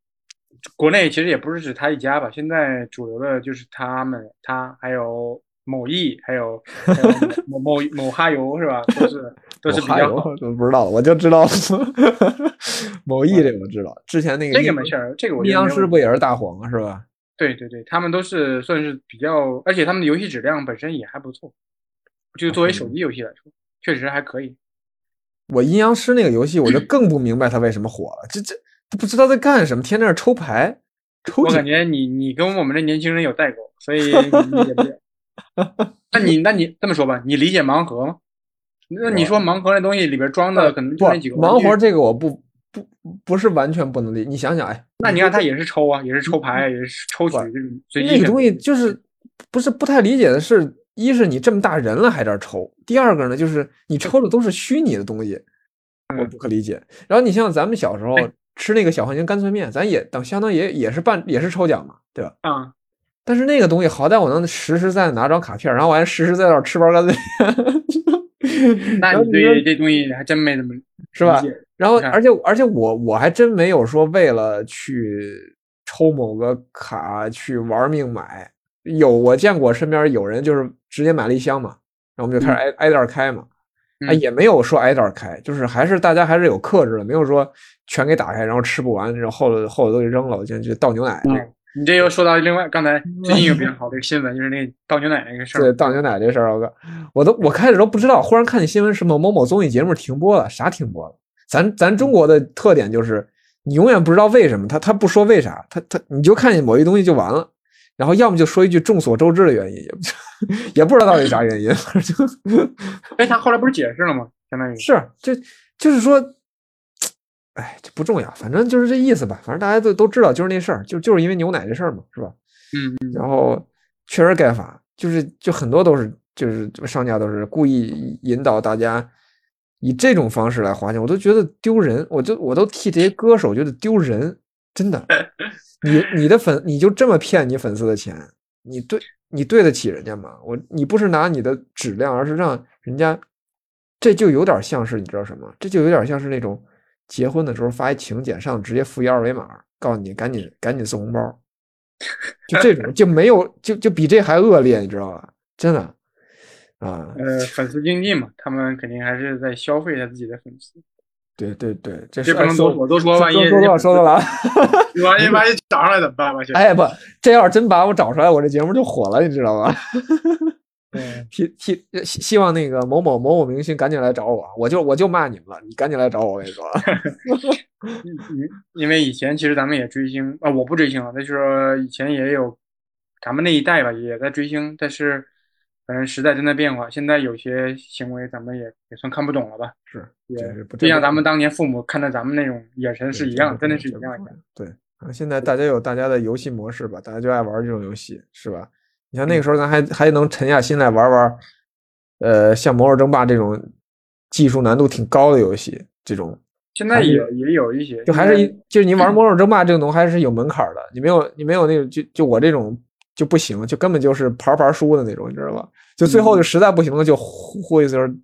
国内其实也不是只他一家吧。现在主流的就是他们，他还有。某易还有某某某哈游是吧？都是 都是比较好。不知道，我就知道某易这个我知道。之前那个这个没事儿，这个我阴阳师不也是大黄是吧？对对对，他们都是算是比较，而且他们的游戏质量本身也还不错。就作为手机游戏来说，确实还可以。我阴阳师那个游戏，我就 更不明白他为什么火了。这这不知道在干什么，天天在抽牌。抽。我感觉你你跟我们这年轻人有代沟，所以 理解不了。那你 那你这么说吧，你理解盲盒吗？那你说盲盒那东西里边装的可能就那几个盲盒，这个我不不不是完全不能理。你想想，哎，那你看他也是抽啊，也是抽牌，也是抽取这种。那个东西就是不是不太理解的是，一是你这么大人了还在抽，第二个呢就是你抽的都是虚拟的东西，我不可理解。然后你像咱们小时候吃那个小浣熊干脆面，咱也等相当也也是办也是抽奖嘛，对吧？啊。但是那个东西好歹我能实实在在拿张卡片，然后我还实实在在吃包干脆面。那你对这东西还真没怎么是吧？然后而且而且我我还真没有说为了去抽某个卡去玩命买，有我见过身边有人就是直接买了一箱嘛，然后我们就开始挨挨袋开嘛，啊也没有说挨袋开，就是还是大家还是有克制的，没有说全给打开然后吃不完，然后后头后头都给扔了，我就就倒牛奶。你这又说到另外刚才最近有比较好的新闻，就是那倒牛奶那个事儿。对，倒牛奶这事儿，我我都我开始都不知道，忽然看见新闻，什么某某综艺节目停播了，啥停播了？咱咱中国的特点就是，你永远不知道为什么，他他不说为啥，他他你就看见某一东西就完了，然后要么就说一句众所周知的原因，也 也不知道到底啥原因，就，哎，他后来不是解释了吗？相当于是，就就是说。哎，这不重要，反正就是这意思吧。反正大家都都知道，就是那事儿，就就是因为牛奶这事儿嘛，是吧？嗯嗯。然后确实该罚，就是就很多都是就是商家都是故意引导大家以这种方式来花钱，我都觉得丢人，我就我都替这些歌手觉得丢人，真的。你你的粉你就这么骗你粉丝的钱，你对你对得起人家吗？我你不是拿你的质量，而是让人家，这就有点像是你知道什么？这就有点像是那种。结婚的时候发一请柬，上直接附一二维码，告诉你赶紧 赶紧送红包，就这种就没有就就比这还恶劣，你知道吧？真的啊。呃，粉丝经济嘛，他们肯定还是在消费他自己的粉丝。对对对，这不能多我都说，万一说多少说多了，万一万一找上来怎么办？哎不，这要是真把我找出来，我这节目就火了，你知道吗？替替希希望那个某某某某明星赶紧来找我，我就我就骂你们了，你赶紧来找我，我跟你说。因因为以前其实咱们也追星啊，我不追星啊，但是说以前也有咱们那一代吧，也在追星，但是反正时代正在变化，现在有些行为咱们也也算看不懂了吧？是，也就像咱们当年父母看待咱们那种眼神是一样，真的是一样的。对啊，现在大家有大家的游戏模式吧，大家就爱玩这种游戏，是吧？你像那个时候，咱还还能沉下心来玩玩，呃，像《魔兽争霸》这种技术难度挺高的游戏，这种现在也也有一些，就还是就是你玩《魔兽争霸》这个东西还是有门槛的，你没有你没有那种就就我这种就不行，就根本就是牌牌输的那种，你知道吧？就最后就实在不行了，就呼呼一声，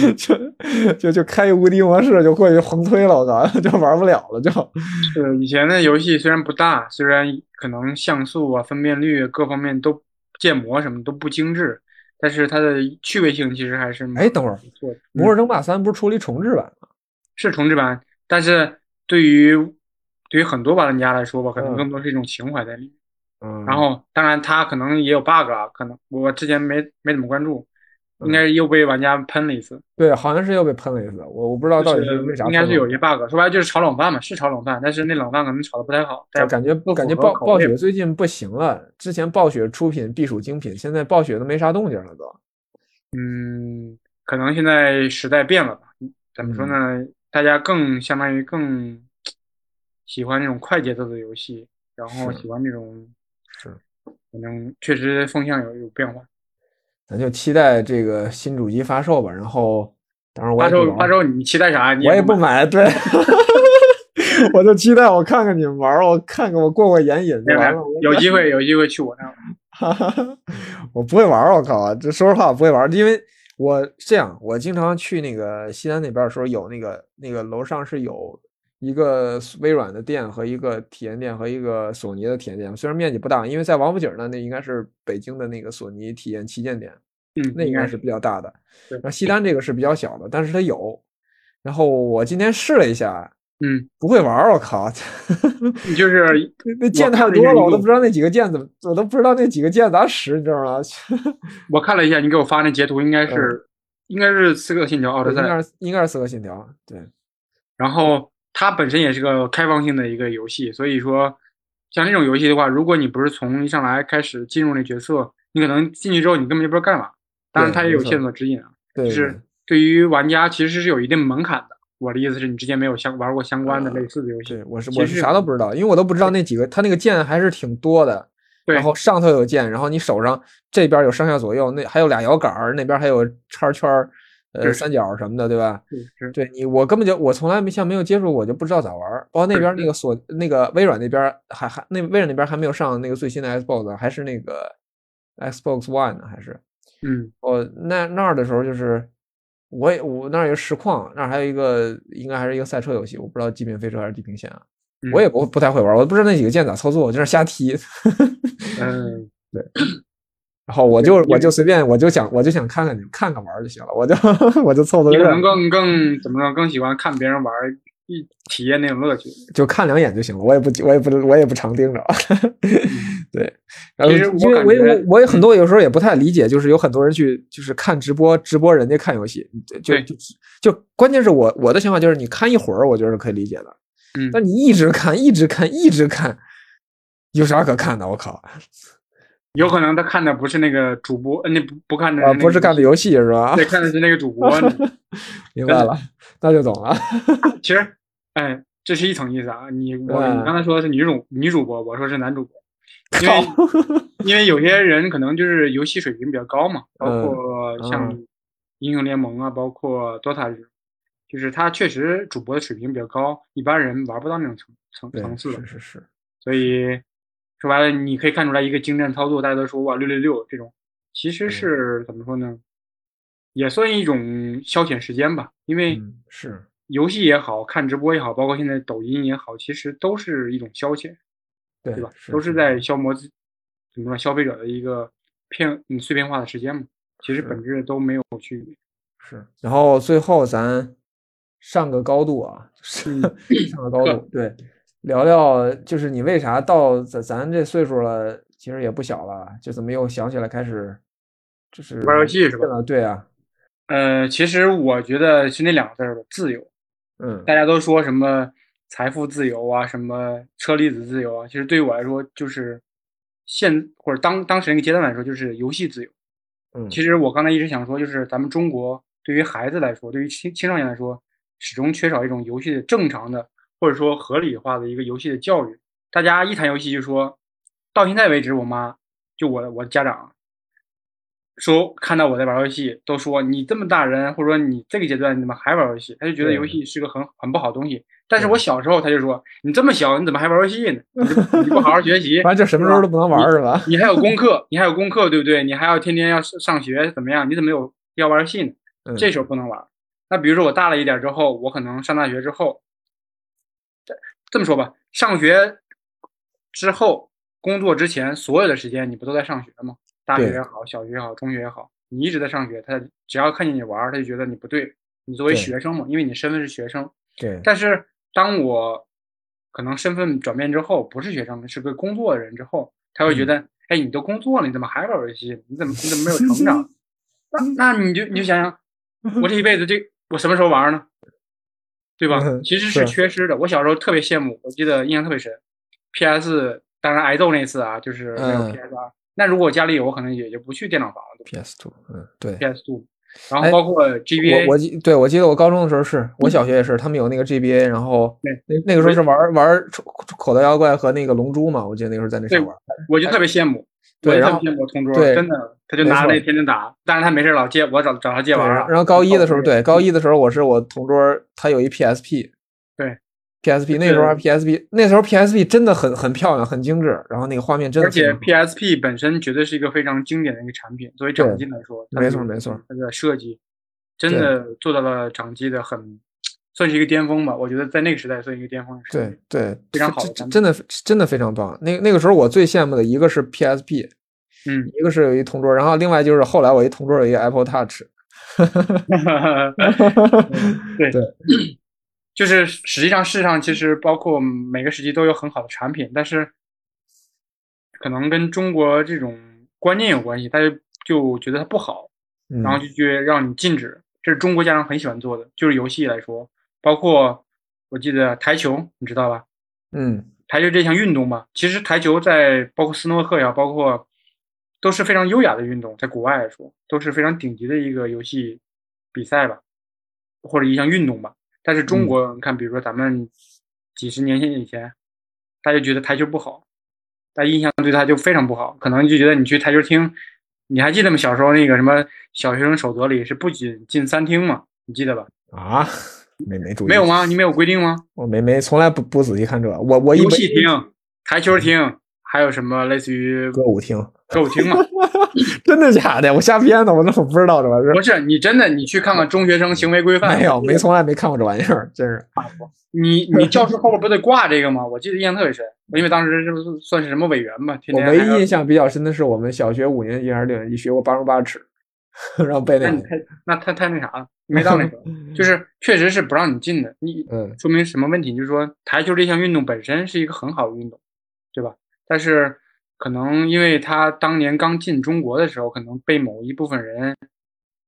就就就开无敌模式，就过去横推了，我靠，就玩不了了，就。是以前的游戏虽然不大，虽然。可能像素啊、分辨率各方面都建模什么都不精致，但是它的趣味性其实还是哎，等会儿，《魔兽争霸三》不是出了一重置版吗？是重置版，但是对于对于很多玩家来说吧，可能更多是一种情怀在里面。嗯，然后当然它可能也有 bug 啊，可能我之前没没怎么关注。应该又被玩家喷了一次，对，好像是又被喷了一次，我我不知道到底是为啥。应该是有一 bug，说白了就是炒冷饭嘛，是炒冷饭，但是那冷饭可能炒的不太好。感觉不感觉暴暴雪最近不行了，之前暴雪出品必属精品，现在暴雪都没啥动静了都。嗯，可能现在时代变了吧？怎么说呢？大家更相当于更喜欢那种快节奏的游戏，然后喜欢那种是，可能确实风向有有变化。咱就期待这个新主机发售吧，然后当然我发售发售，你期待啥？我也不买，对，我就期待我看看你们玩，我看看我过过眼瘾就完了。有机会有机会去我那玩，我不会玩，我靠，这说实话我不会玩，因为我这样，我经常去那个西安那边的时候，有那个那个楼上是有。一个微软的店和一个体验店和一个索尼的体验店，虽然面积不大，因为在王府井呢，那应该是北京的那个索尼体验旗舰店，嗯，那应该是比较大的。然后西单这个是比较小的，但是它有。然后我今天试了一下，嗯，不会玩，我靠，你就是那键太多了，我都不知道那几个键怎么，我都不知道那几个键咋使，你知道吗？我看了一下，你给我发那截图，应该是应该是四个信条奥德赛，应该是应该是四个信条，对，然后。它本身也是个开放性的一个游戏，所以说，像这种游戏的话，如果你不是从一上来开始进入那角色，你可能进去之后你根本就不知道干嘛。当然，它也有线索指引啊，就是对于玩家其实是有一定门槛的。我的意思是你之前没有相玩过相关的类似的游戏，我是我是啥都不知道，因为我都不知道那几个，它那个键还是挺多的。然后上头有键，然后你手上这边有上下左右，那还有俩摇杆那边还有叉圈儿。呃，三角什么的，对吧？对你，我根本就我从来没像没有接触过，就不知道咋玩。包括那边那个索那个微软那边还还那微软那边还没有上那个最新的 Xbox，还是那个 Xbox One 呢？还是嗯，我那那儿的时候就是我也我那儿有实况，那儿还有一个应该还是一个赛车游戏，我不知道极品飞车还是地平线啊。我也不不太会玩，我不知道那几个键咋操作，我就是瞎踢。嗯，对。然后我就我就随便我就想我就想看看你看看玩就行了，我就 我就凑凑热闹。能更更怎么说？更喜欢看别人玩，一体验那种乐趣。就看两眼就行了，我也不我也不我也不常盯着。对。然后因为我也我也很多有时候也不太理解，就是有很多人去就是看直播直播人家看游戏，就就就关键是我我的想法就是你看一会儿，我觉得是可以理解的。嗯。但你一直看一直看一直看，有啥可看的？我靠！有可能他看的不是那个主播，那不不看的，不是看的游戏是吧？对，看的是那个主播。明白了，那就懂了。其实，哎，这是一层意思啊。你我你刚才说的是女主女主播，我说是男主播，因为 因为有些人可能就是游戏水平比较高嘛，包括像英雄联盟啊，包括 DOTA 就是他确实主播的水平比较高，一般人玩不到那种层层层次的。是是是，所以。说白了，你可以看出来一个精湛操作，大家都说哇六六六这种，其实是怎么说呢？也算一种消遣时间吧。因为是游戏也好看，直播也好，包括现在抖音也好，其实都是一种消遣，对吧？都是在消磨自怎么说消费者的一个片嗯碎片化的时间嘛。其实本质都没有区别。是，然后最后咱上个高度啊，上个高度，对。聊聊，就是你为啥到咱咱这岁数了，其实也不小了，就怎么又想起来开始，就是玩游戏是吧？对啊，呃，其实我觉得是那两个字儿吧，自由。嗯，大家都说什么财富自由啊，什么车厘子自由啊，其实对于我来说，就是现或者当当时那个阶段来说，就是游戏自由。嗯，其实我刚才一直想说，就是咱们中国对于孩子来说，对于青青少年来说，始终缺少一种游戏的正常的。或者说合理化的一个游戏的教育，大家一谈游戏就说，到现在为止，我妈就我我家长说看到我在玩游戏，都说你这么大人，或者说你这个阶段你怎么还玩游戏？他就觉得游戏是个很很不好的东西。但是我小时候他就说，你这么小你怎么还玩游戏呢？你不好好学习，反正就什么时候都不能玩是吧？你还有功课，你还有功课，对不对？你还要天天要上学怎么样？你怎么有要玩游戏呢？这时候不能玩。那比如说我大了一点之后，我可能上大学之后。这么说吧，上学之后、工作之前，所有的时间你不都在上学吗？大学也好，小学也好，中学也好，你一直在上学。他只要看见你玩，他就觉得你不对。你作为学生嘛，因为你身份是学生。对。但是当我可能身份转变之后，不是学生，是个工作的人之后，他会觉得，哎，你都工作了，你怎么还玩游戏？你怎么你怎么没有成长？那那你就你就想想，我这一辈子这我什么时候玩呢？对吧？其实是缺失的。我小时候特别羡慕，我记得印象特别深。P.S. 当然挨揍那次啊，就是没有 P.S. 二。那如果家里有，我可能也就不去电脑房了。P.S. Two，嗯，对。P.S. Two，然后包括 G.B.A。我我记对，我记得我高中的时候是我小学也是，他们有那个 G.B.A，然后那那个时候是玩玩口袋妖怪和那个龙珠嘛，我记得那个时候在那上玩。我就特别羡慕。对，然后我同桌真的，他就拿着那天天打，但是他没事老借我找找他借玩。然后高一的时候，对高一的时候，我是我同桌，他有一 PSP。对，PSP 那时候还 PSP 那时候 PSP 真的很很漂亮，很精致，然后那个画面真的。而且 PSP 本身绝对是一个非常经典的一个产品，作为掌机来说，没错没错，它的设计真的做到了掌机的很，算是一个巅峰吧。我觉得在那个时代算一个巅峰。对对，非常好，真的真的非常棒。那那个时候我最羡慕的一个是 PSP，嗯，一个是有一同桌，然后另外就是后来我一同桌有一个 Apple Touch。对 对。就是实际上，世上其实包括每个时期都有很好的产品，但是可能跟中国这种观念有关系，大家就觉得它不好，然后就觉得让你禁止。这是中国家长很喜欢做的，就是游戏来说，包括我记得台球，你知道吧？嗯，台球这项运动吧，其实台球在包括斯诺克呀，包括都是非常优雅的运动，在国外来说都是非常顶级的一个游戏比赛吧，或者一项运动吧。但是中国，你看，比如说咱们几十年前以前，大家觉得台球不好，大家印象对他就非常不好，可能就觉得你去台球厅，你还记得吗？小时候那个什么小学生守则里是不仅进三厅嘛？你记得吧？啊，没没注意，没有吗？你没有规定吗？我没没从来不不仔细看这，我我游戏厅、台球厅，还有什么类似于歌舞厅？歌舞厅嘛。真的假的？我瞎编的，我怎么不知道这玩意儿？不是你真的，你去看看中学生行为规范。没有，没从来没看过这玩意儿，真是。你你教室后边不得挂这个吗？我记得印象特别深，因为当时是不是算是什么委员嘛？我唯一印象比较深的是我们小学五年级还是六年级学过八荣八耻，让背 那个。那太太那啥了，没到那个，就是确实是不让你进的。你嗯，说明什么问题？就是说台球这项运动本身是一个很好的运动，对吧？但是可能因为他当年刚进中国的时候，可能被某一部分人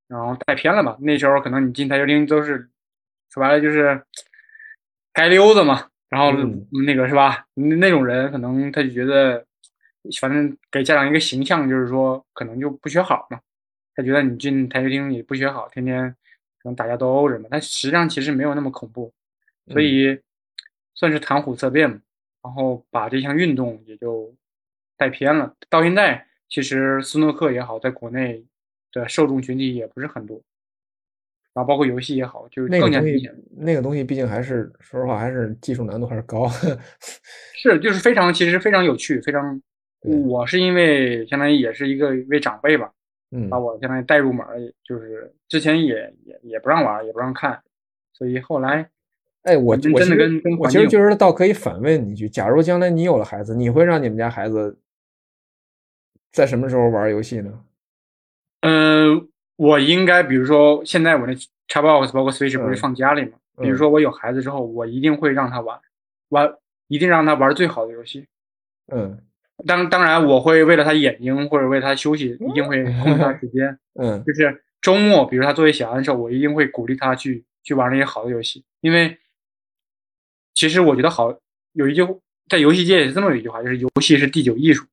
然后带偏了吧。那时候可能你进台球厅都是说白了就是。街溜子嘛，然后那个是吧？那种人可能他就觉得，反正给家长一个形象，就是说可能就不学好嘛。他觉得你进台球厅你不学好，天天可能打架斗殴什么。但实际上其实没有那么恐怖，所以算是谈虎色变嘛。然后把这项运动也就带偏了。到现在，其实斯诺克也好，在国内的受众群体也不是很多。然后包括游戏也好，就是更加明显。那个东西毕竟还是，说实话，还是技术难度还是高。是，就是非常，其实非常有趣，非常。我是因为相当于也是一个一位长辈吧，嗯，把我相当于带入门，就是之前也也也不让玩，也不让看，所以后来，哎，我真的跟跟我其实觉得倒可以反问你一句：假如将来你有了孩子，你会让你们家孩子在什么时候玩游戏呢？嗯。我应该，比如说，现在我那 Xbox 包括 Switch 不是放家里吗？比如说我有孩子之后，我一定会让他玩，玩一定让他玩最好的游戏。嗯，当当然，我会为了他眼睛或者为他休息，一定会控制他时间。嗯，就是周末，比如他作业写完的时候，我一定会鼓励他去去玩那些好的游戏，因为其实我觉得好有一句在游戏界也是这么有一句话，就是游戏是第九艺术，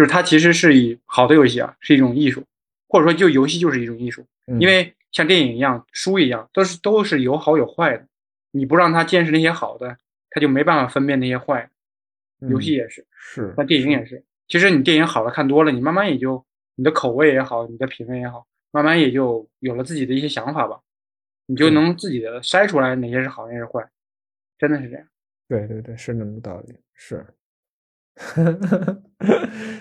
就是它其实是以好的游戏啊是一种艺术。或者说，就游戏就是一种艺术，因为像电影一样、书一样，都是都是有好有坏的。你不让他见识那些好的，他就没办法分辨那些坏。游戏也是，是，那电影也是。其实你电影好的看多了，你慢慢也就你的口味也好，你的品味也好，慢慢也就有了自己的一些想法吧。你就能自己的筛出来哪些是好，哪些是坏，真的是这样。对对对，是那么道理，是。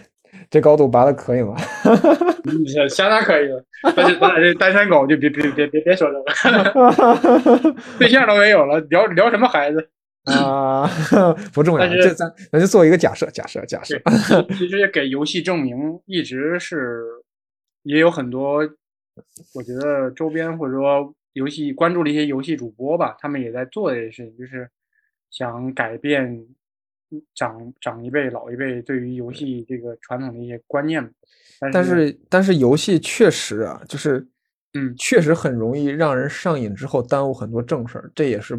这高度拔的可以吗？相当可以了。但是咱俩这单身狗就别别别别别说这个，对象都没有了，聊聊什么孩子啊？不重要。这咱咱就做一个假设，假设，假设。其实给游戏证明，一直是也有很多，我觉得周边或者说游戏关注的一些游戏主播吧，他们也在做这些事情，就是想改变。长长一辈、老一辈对于游戏这个传统的一些观念，但是但是游戏确实啊，就是嗯，确实很容易让人上瘾，之后耽误很多正事儿，这也是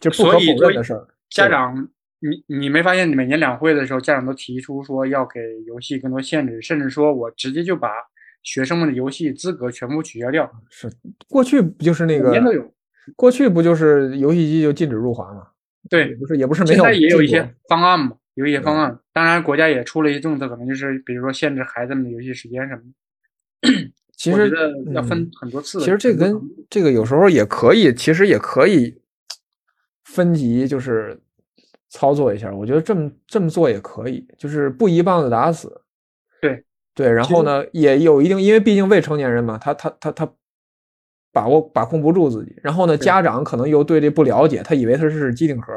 就不可否认的事儿。家长，你你没发现每年两会的时候，家长都提出说要给游戏更多限制，甚至说我直接就把学生们的游戏资格全部取消掉。是过去不就是那个？年都有。过去不就是游戏机就禁止入华吗？对，不是也不是没有，现在也有一些方案嘛，有一些方案。当然，国家也出了一些政策，可能就是比如说限制孩子们的游戏时间什么 的。其实要分很多次。其实这跟这个有时候也可以，其实也可以分级，就是操作一下。我觉得这么这么做也可以，就是不一棒子打死。对对，然后呢，也有一定，因为毕竟未成年人嘛，他他他他。把握把控不住自己，然后呢，家长可能又对这不了解，他以为他是机顶盒，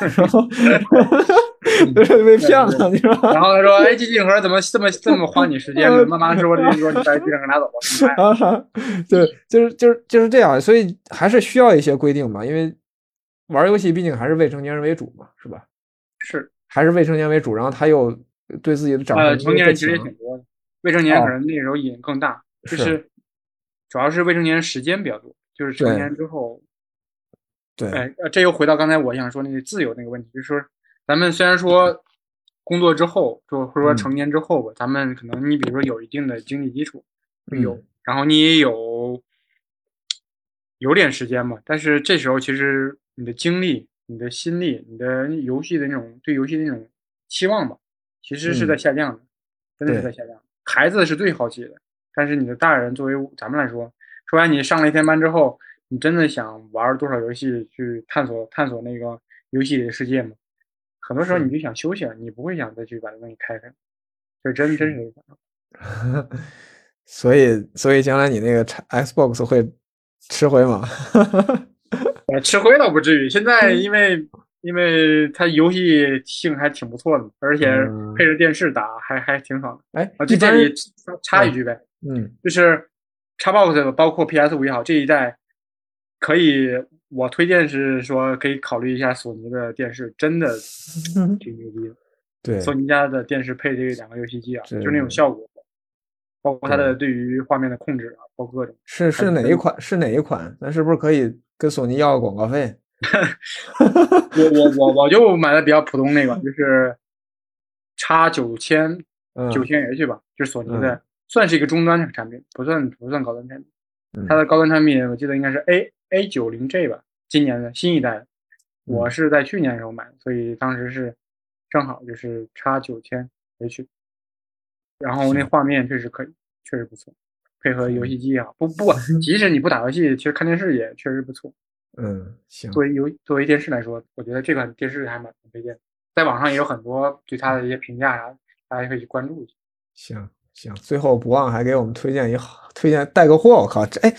然后 被骗了，你说？然后他说：“哎，机顶盒怎么这么这么花你时间？” 妈妈说：“你说你把机顶盒拿走吧。”对，就是就是就是这样，所以还是需要一些规定吧，因为玩游戏毕竟还是未成年人为主嘛，是吧？是，还是未成年为主，然后他又对自己的掌控成年人其实也挺多的，未成年可能那时候瘾更大，就是。主要是未成年人时间比较多，就是成年之后，对，哎，这又回到刚才我想说那个自由那个问题，就是说，咱们虽然说工作之后，就或者说成年之后吧，咱们可能你比如说有一定的经济基础，有，然后你也有有点时间嘛，但是这时候其实你的精力、你的心力、你的游戏的那种对游戏的那种期望吧，其实是在下降的，真的是在下降。孩子是最好奇的。但是你的大人作为咱们来说，说完你上了一天班之后，你真的想玩多少游戏去探索探索那个游戏里的世界吗？很多时候你就想休息了，你不会想再去把这东西开开。这真真是。所以，所以将来你那个 Xbox 会吃灰吗？呃，吃灰倒不至于。现在因为因为它游戏性还挺不错的，而且配着电视打还还挺爽的。哎，啊，就这里插一句呗，嗯，就是 Xbox 包括 PS 五也好，这一代可以，我推荐是说可以考虑一下索尼的电视，真的 挺牛逼的。对，索尼家的电视配这两个游戏机啊，就是那种效果。包括它的对于画面的控制啊，包括各种是是哪一款？是哪一款？咱是不是可以跟索尼要个广告费？我我我我就买的比较普通那个，就是叉九千九千 H 吧，就是索尼的，算是一个中端产品，不算不算高端产品。它的高端产品我记得应该是 A A 九零 G 吧，今年的新一代。我是在去年的时候买的，所以当时是正好就是叉九千 H。然后那画面确实可以，确实不错，配合游戏机也好，不不，即使你不打游戏，其实看电视也确实不错。嗯，行。作为游作为电视来说，我觉得这款电视还蛮推荐，在网上也有很多对它的一些评价啥，大家可以去关注一下。行行，最后不忘还给我们推荐一好，推荐带个货。我靠，这哎，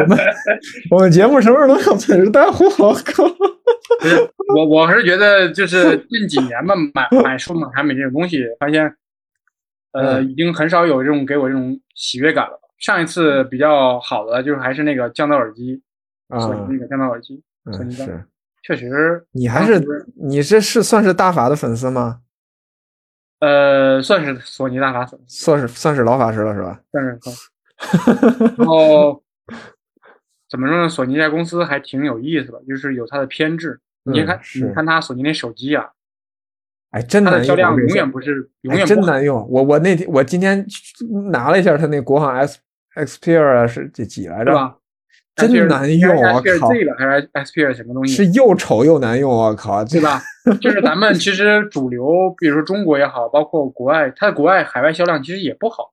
我们 我们节目什么时候能有本事带货？我靠！我我是觉得就是近几年吧，买买数码产品这种东西，发现。呃，已经很少有这种给我这种喜悦感了。上一次比较好的就是还是那个降噪耳机，索尼那个降噪耳机，确实。你还是你这是算是大法的粉丝吗？呃，算是索尼大法师，算是算是老法师了是吧？算是。然后怎么说呢？索尼这家公司还挺有意思的，就是有它的偏执。你看，你看它索尼那手机啊。哎，真难用！销量永远不是，永远真难用。我我那天我今天拿了一下他那国行 S Xperia 是这几来着？真难用！我靠，Z 了还是 Xperia 什么东西？是又丑又难用！我靠，对吧？就是咱们其实主流，比如说中国也好，包括国外，它的国外海外销量其实也不好。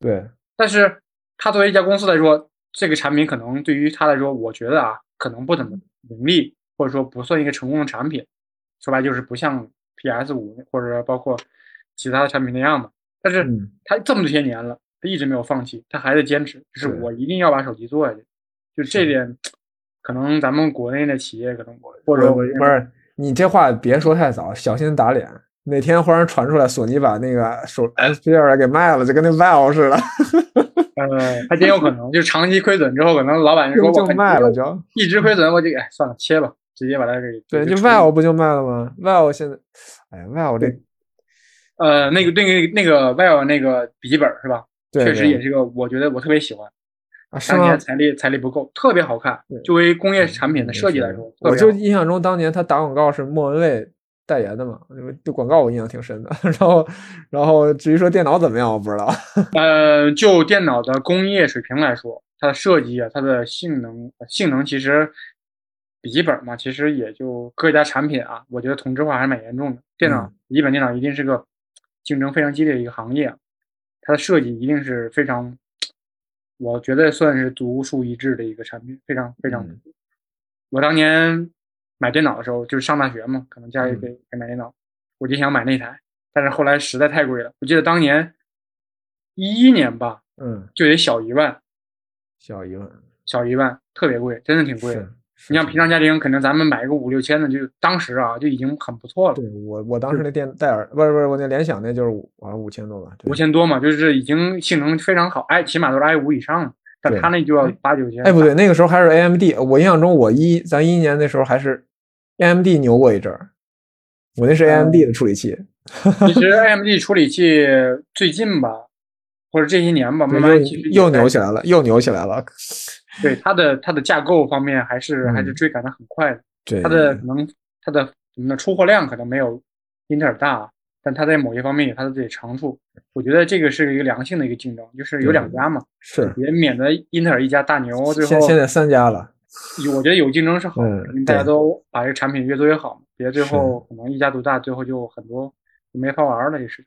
对。但是它作为一家公司来说，这个产品可能对于它来说，我觉得啊，可能不怎么盈利，或者说不算一个成功的产品。说白就是不像。P.S. 五或者包括其他的产品那样嘛，但是它这么多些年了，它一直没有放弃，它还在坚持，就是我一定要把手机做下去。就这点，可能咱们国内的企业可能或者不是你这话别说太早，小心打脸。哪天忽然传出来索尼把那个手 S.P. 二给卖了，就跟那 Vive 似的。嗯，还真有可能，就长期亏损之后，可能老板就说就卖了，就一直亏损，我就哎算了，切吧。直接把它给对，就 Vive 不就卖了吗？Vive 现在，哎呀，Vive 这，呃，那个那个那个 Vive 那个笔记本是吧？对，确实也是个，我觉得我特别喜欢。啊，当年财力财力不够，特别好看。作为工业产品的设计来说，我就印象中当年他打广告是莫文蔚代言的嘛，对广告我印象挺深的。然后，然后至于说电脑怎么样，我不知道。呃，就电脑的工业水平来说，它的设计啊，它的性能性能其实。笔记本嘛，其实也就各家产品啊，我觉得同质化还是蛮严重的。电脑，笔记本电脑一定是个竞争非常激烈的一个行业，它的设计一定是非常，我觉得算是独树一帜的一个产品，非常非常。我当年买电脑的时候，就是上大学嘛，可能家里给给买电脑，我就想买那台，但是后来实在太贵了。我记得当年一一年吧，嗯，就得小一万，小一万，小一万，特别贵，真的挺贵的。你像平常家庭，可能咱们买个五六千的，就当时啊就已经很不错了。对我，我当时那电戴尔，不是不是，我那联想那就是好像五千多吧，五千多嘛，就是已经性能非常好，哎，起码都是 i 五以上的。但他那就要八九千。哎，不对，那个时候还是 AMD，我印象中我一咱一一年那时候还是 AMD 牛过一阵儿，我那是 AMD 的处理器。其实 AMD 处理器最近吧，或者这些年吧，慢慢又牛起来了，又牛起来了。对它的它的架构方面还是还是追赶的很快的，对它的可能它的怎么呢出货量可能没有英特尔大，但它在某些方面有它的自己长处。我觉得这个是一个良性的一个竞争，就是有两家嘛，是也免得英特尔一家大牛最后现在三家了。我觉得有竞争是好的，大家都把这个产品越做越好，别最后可能一家独大，最后就很多没法玩了这事情。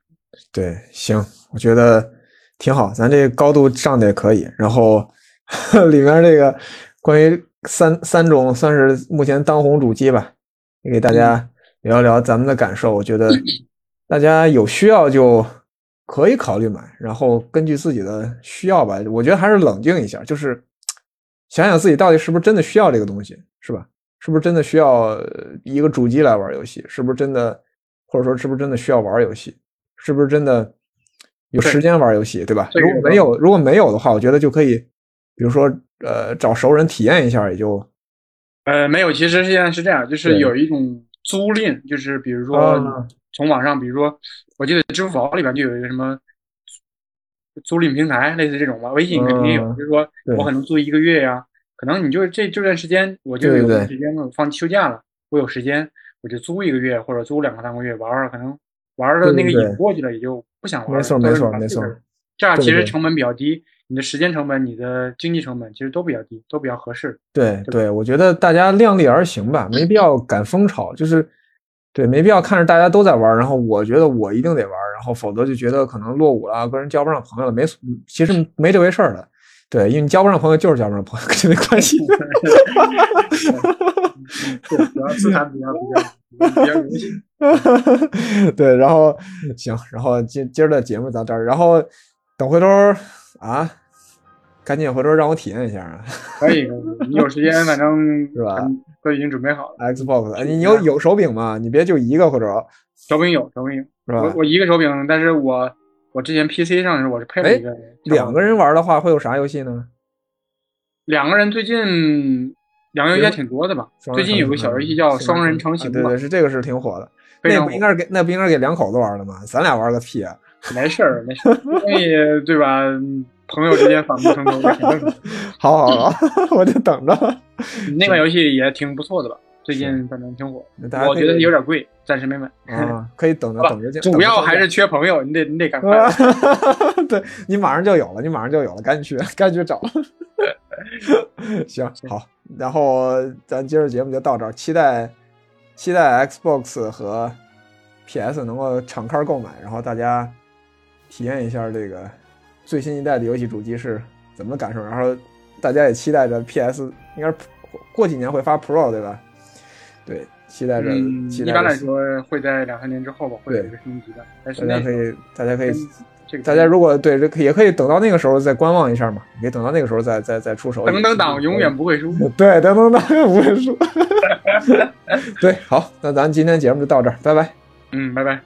对，行，我觉得挺好，咱这高度上的也可以，然后。里面这个关于三三种算是目前当红主机吧，也给大家聊一聊咱们的感受。我觉得大家有需要就可以考虑买，然后根据自己的需要吧，我觉得还是冷静一下，就是想想自己到底是不是真的需要这个东西，是吧？是不是真的需要一个主机来玩游戏？是不是真的，或者说是不是真的需要玩游戏？是不是真的有时间玩游戏，对吧？如果没有，如果没有的话，我觉得就可以，比如说呃，找熟人体验一下，也就呃没有。其实现在是这样，就是有一种租赁，就是比如说从网上，比如说我记得支付宝里边就有一个什么租赁平台，类似这种吧。微信肯定有，就是说我可能租一个月呀。可能你就这这段时间，我就有时间了，放休假了，我有时间，我就租一个月或者租两个三个月玩玩，可能玩的那个瘾过去了，也就不想玩。没错没错没错，这样其实成本比较低，你的时间成本、你的经济成本其实都比较低，都比较合适。对对，我觉得大家量力而行吧，没必要赶风潮，就是对，没必要看着大家都在玩，然后我觉得我一定得玩，然后否则就觉得可能落伍了，跟人交不上朋友了，没其实没这回事儿的。对，因为你交不上朋友就是交不上朋友，跟这没关系。对，主要资产比较比较比较荣幸。对，然后行，然后今今儿的节目到这儿，然后等回头啊，赶紧回头让我体验一下啊。可以，你有时间反正 是吧？都已经准备好了。Xbox，你有有手柄吗？你别就一个或者手柄有手柄有是吧？我我一个手柄，但是我。我之前 PC 上是我是配了一个，两个人玩的话会有啥游戏呢？两个人最近两个游戏还挺多的吧？最近有个小游戏叫《双人成行》，对对，是这个是挺火的。那不应该是给那不应该给两口子玩的吗？咱俩玩个屁啊！没事儿没事儿，所以对吧？朋友之间反目成仇，挺正常。好好好，我就等着。那款游戏也挺不错的吧？最近反正挺火，我觉得有点贵，暂时没买。啊，可以等着 等着主要还是缺朋友，你得你得赶快。对你马上就有了，你马上就有了，赶紧去，赶紧去找。行好，然后咱今儿节目就到这儿，期待期待 Xbox 和 PS 能够敞开购买，然后大家体验一下这个最新一代的游戏主机是怎么感受，然后大家也期待着 PS 应该过几年会发 Pro 对吧？对，期待着。一般来说会在两三年之后吧，会有一个升级的。但是大家可以，大家可以，大家如果对这也可以等到那个时候再观望一下嘛，可以等到那个时候再再再出手。等等党永远不会输。对，等等党永远不会输。对，好，那咱今天节目就到这儿，拜拜。嗯，拜拜。